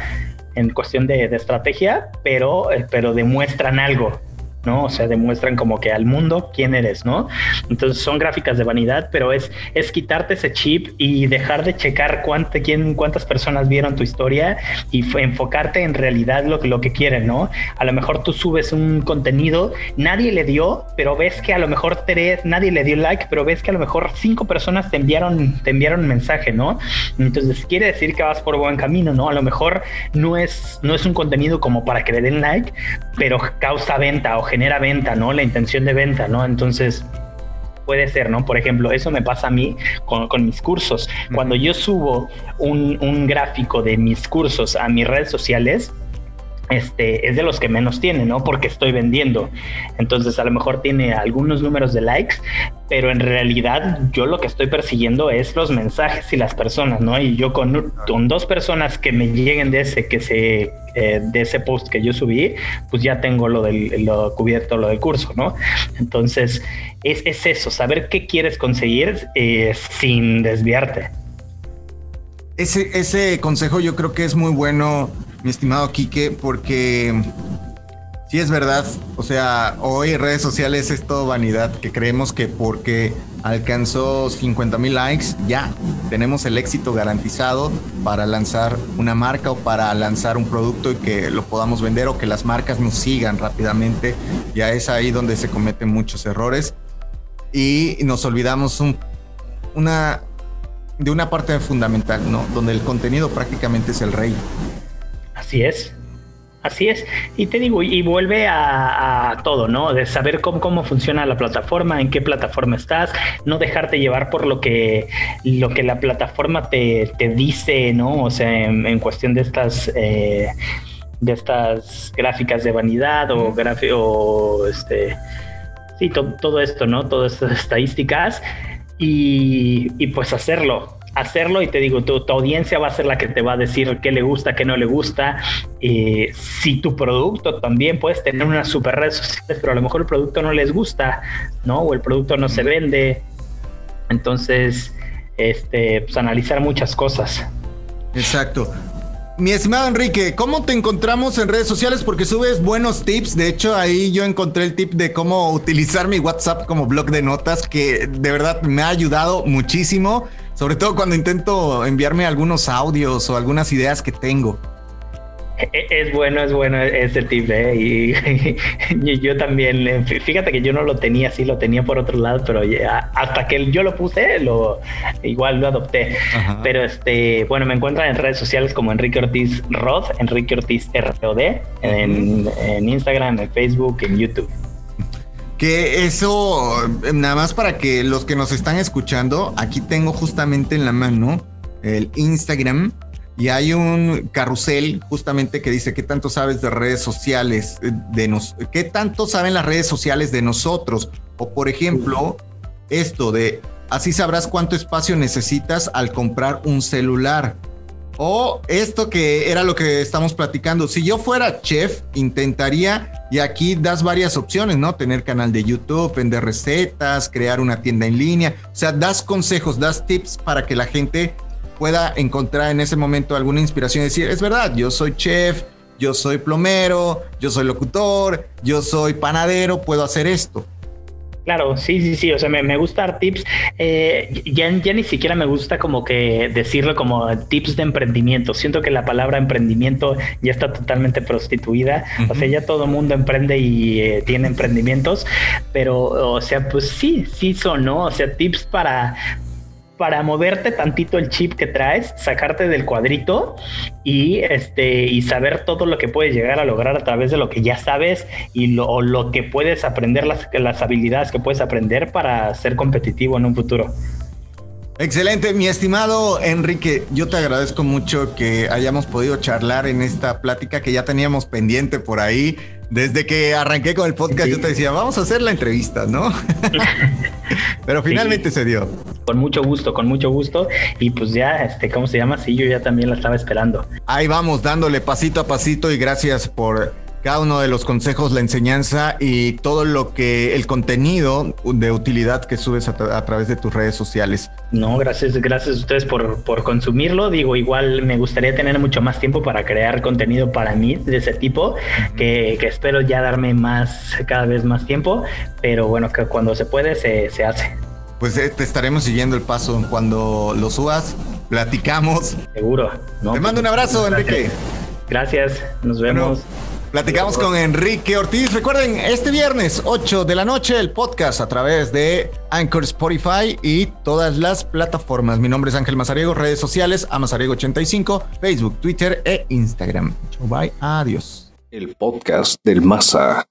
en cuestión de, de estrategia, pero, eh, pero demuestran algo. ¿No? O sea, demuestran como que al mundo quién eres, ¿no? Entonces son gráficas de vanidad, pero es, es quitarte ese chip y dejar de checar cuánta, quién, cuántas personas vieron tu historia y enfocarte en realidad lo, lo que quieren, ¿no? A lo mejor tú subes un contenido, nadie le dio, pero ves que a lo mejor tres, nadie le dio like, pero ves que a lo mejor cinco personas te enviaron, te enviaron un mensaje, ¿no? Entonces quiere decir que vas por buen camino, ¿no? A lo mejor no es, no es un contenido como para que le den like, pero causa venta o genera venta, ¿no? La intención de venta, ¿no? Entonces, puede ser, ¿no? Por ejemplo, eso me pasa a mí con, mis cursos. Cuando yo subo un, un, gráfico de mis cursos a mis redes sociales, este, es de los que menos tiene, ¿no? Porque estoy vendiendo. Entonces, a lo mejor tiene algunos números de likes, pero en realidad yo lo que estoy persiguiendo es los mensajes y las personas, ¿no? Y yo con, dos personas que me lleguen de ese, que se, eh, ese post que yo subí, pues ya tengo lo del lo cubierto, lo del curso, ¿no? Entonces, es, es eso, saber qué quieres conseguir eh, sin desviarte. Ese, ese consejo yo creo que es muy bueno mi estimado Quique, porque sí es verdad, o sea, hoy redes sociales es todo vanidad, que creemos que porque alcanzó 50 mil likes, ya tenemos el éxito garantizado para lanzar una marca o para lanzar un producto y que lo podamos vender o que las marcas nos sigan rápidamente. Ya es ahí donde se cometen muchos errores y nos olvidamos una, de una parte fundamental, ¿no? Donde el contenido prácticamente es el rey. Así es. Así es. Y te digo, y vuelve a, todo, ¿no? De saber cómo, cómo, funciona la plataforma, en qué plataforma estás, no dejarte llevar por lo que, lo que la plataforma te, dice, ¿no? O sea, en, cuestión de estas, eh, de estas gráficas de vanidad o, o este, sí, todo esto, ¿no? Todas estas estadísticas y, y pues hacerlo hacerlo y te digo, tu, audiencia va a ser la que te va a decir qué le gusta, qué no le gusta. Eh, si tu producto también puedes tener unas super redes sociales, pero a lo mejor el producto no les gusta, ¿no? O el producto no se vende. Entonces, este, pues analizar muchas cosas. Exacto. Mi estimado Enrique, ¿cómo te encontramos en redes sociales? Porque subes buenos tips. De hecho, ahí yo encontré el tip de cómo utilizar mi WhatsApp como blog de notas, que de verdad me ha ayudado muchísimo. Sobre todo cuando intento enviarme algunos audios o algunas ideas que tengo. E, e, es bueno, es bueno ese tip, ¿eh? y, yo también, fíjate que yo no lo tenía así, lo tenía por otro lado, pero hasta que yo lo puse, lo igual lo adopté. Pero este, bueno, me encuentran en redes sociales como Enrique Ortiz Rod, Enrique Ortiz ROD, en, en Instagram, en Facebook, en YouTube. Que eso, nada más para que los que nos están escuchando, aquí tengo justamente en la mano el Instagram y hay un carrusel justamente que dice qué tanto sabes de redes sociales de nos qué tanto saben las redes sociales de nosotros o por ejemplo esto de así sabrás cuánto espacio necesitas al comprar un celular o esto que era lo que estamos platicando. Si yo fuera chef, intentaría, y aquí das varias opciones, ¿no? Tener canal de YouTube, vender recetas, crear una tienda en línea. O sea, das consejos, das tips para que la gente pueda encontrar en ese momento alguna inspiración y decir, es verdad, yo soy chef, yo soy plomero, yo soy locutor, yo soy panadero, puedo hacer esto. Claro, sí, sí, sí. O sea, me, me gusta dar tips. Eh, ya, ya, ni siquiera me gusta como que decirlo como tips de emprendimiento. Siento que la palabra emprendimiento ya está totalmente prostituida. O sea, ya todo el mundo emprende y eh, tiene emprendimientos. Pero, o sea, pues sí, sí son, ¿no? O sea, tips para para moverte tantito el chip que traes, sacarte del cuadrito y este y saber todo lo que puedes llegar a lograr a través de lo que ya sabes y lo, lo que puedes aprender, las, las habilidades que puedes aprender para ser competitivo en un futuro. Excelente, mi estimado Enrique, yo te agradezco mucho que hayamos podido charlar en esta plática que ya teníamos pendiente por ahí. Desde que arranqué con el podcast, yo te decía, vamos a hacer la entrevista, ¿no? Pero finalmente se dio. Con mucho gusto, con mucho gusto. Y pues ya, este, ¿cómo se llama? Sí, yo ya también la estaba esperando. Ahí vamos, dándole pasito a pasito y gracias por cada uno de los consejos, la enseñanza y todo lo que el contenido de utilidad que subes a, través de tus redes sociales. No, gracias, gracias a ustedes por, por consumirlo. Digo, igual me gustaría tener mucho más tiempo para crear contenido para mí de ese tipo, que, que, espero ya darme más, cada vez más tiempo, pero bueno, que cuando se puede se, se hace. Pues eh, te estaremos siguiendo el paso cuando lo subas, platicamos. Seguro. te mando un abrazo, Enrique. Gracias, nos vemos. Platicamos con Enrique Ortiz. Recuerden, este viernes 8 de la noche el podcast a través de Anchor Spotify y todas las plataformas. Mi nombre es Ángel Mazariego, redes sociales, Amazariego85, Facebook, Twitter e Instagram. Bye, adiós. El podcast del Maza.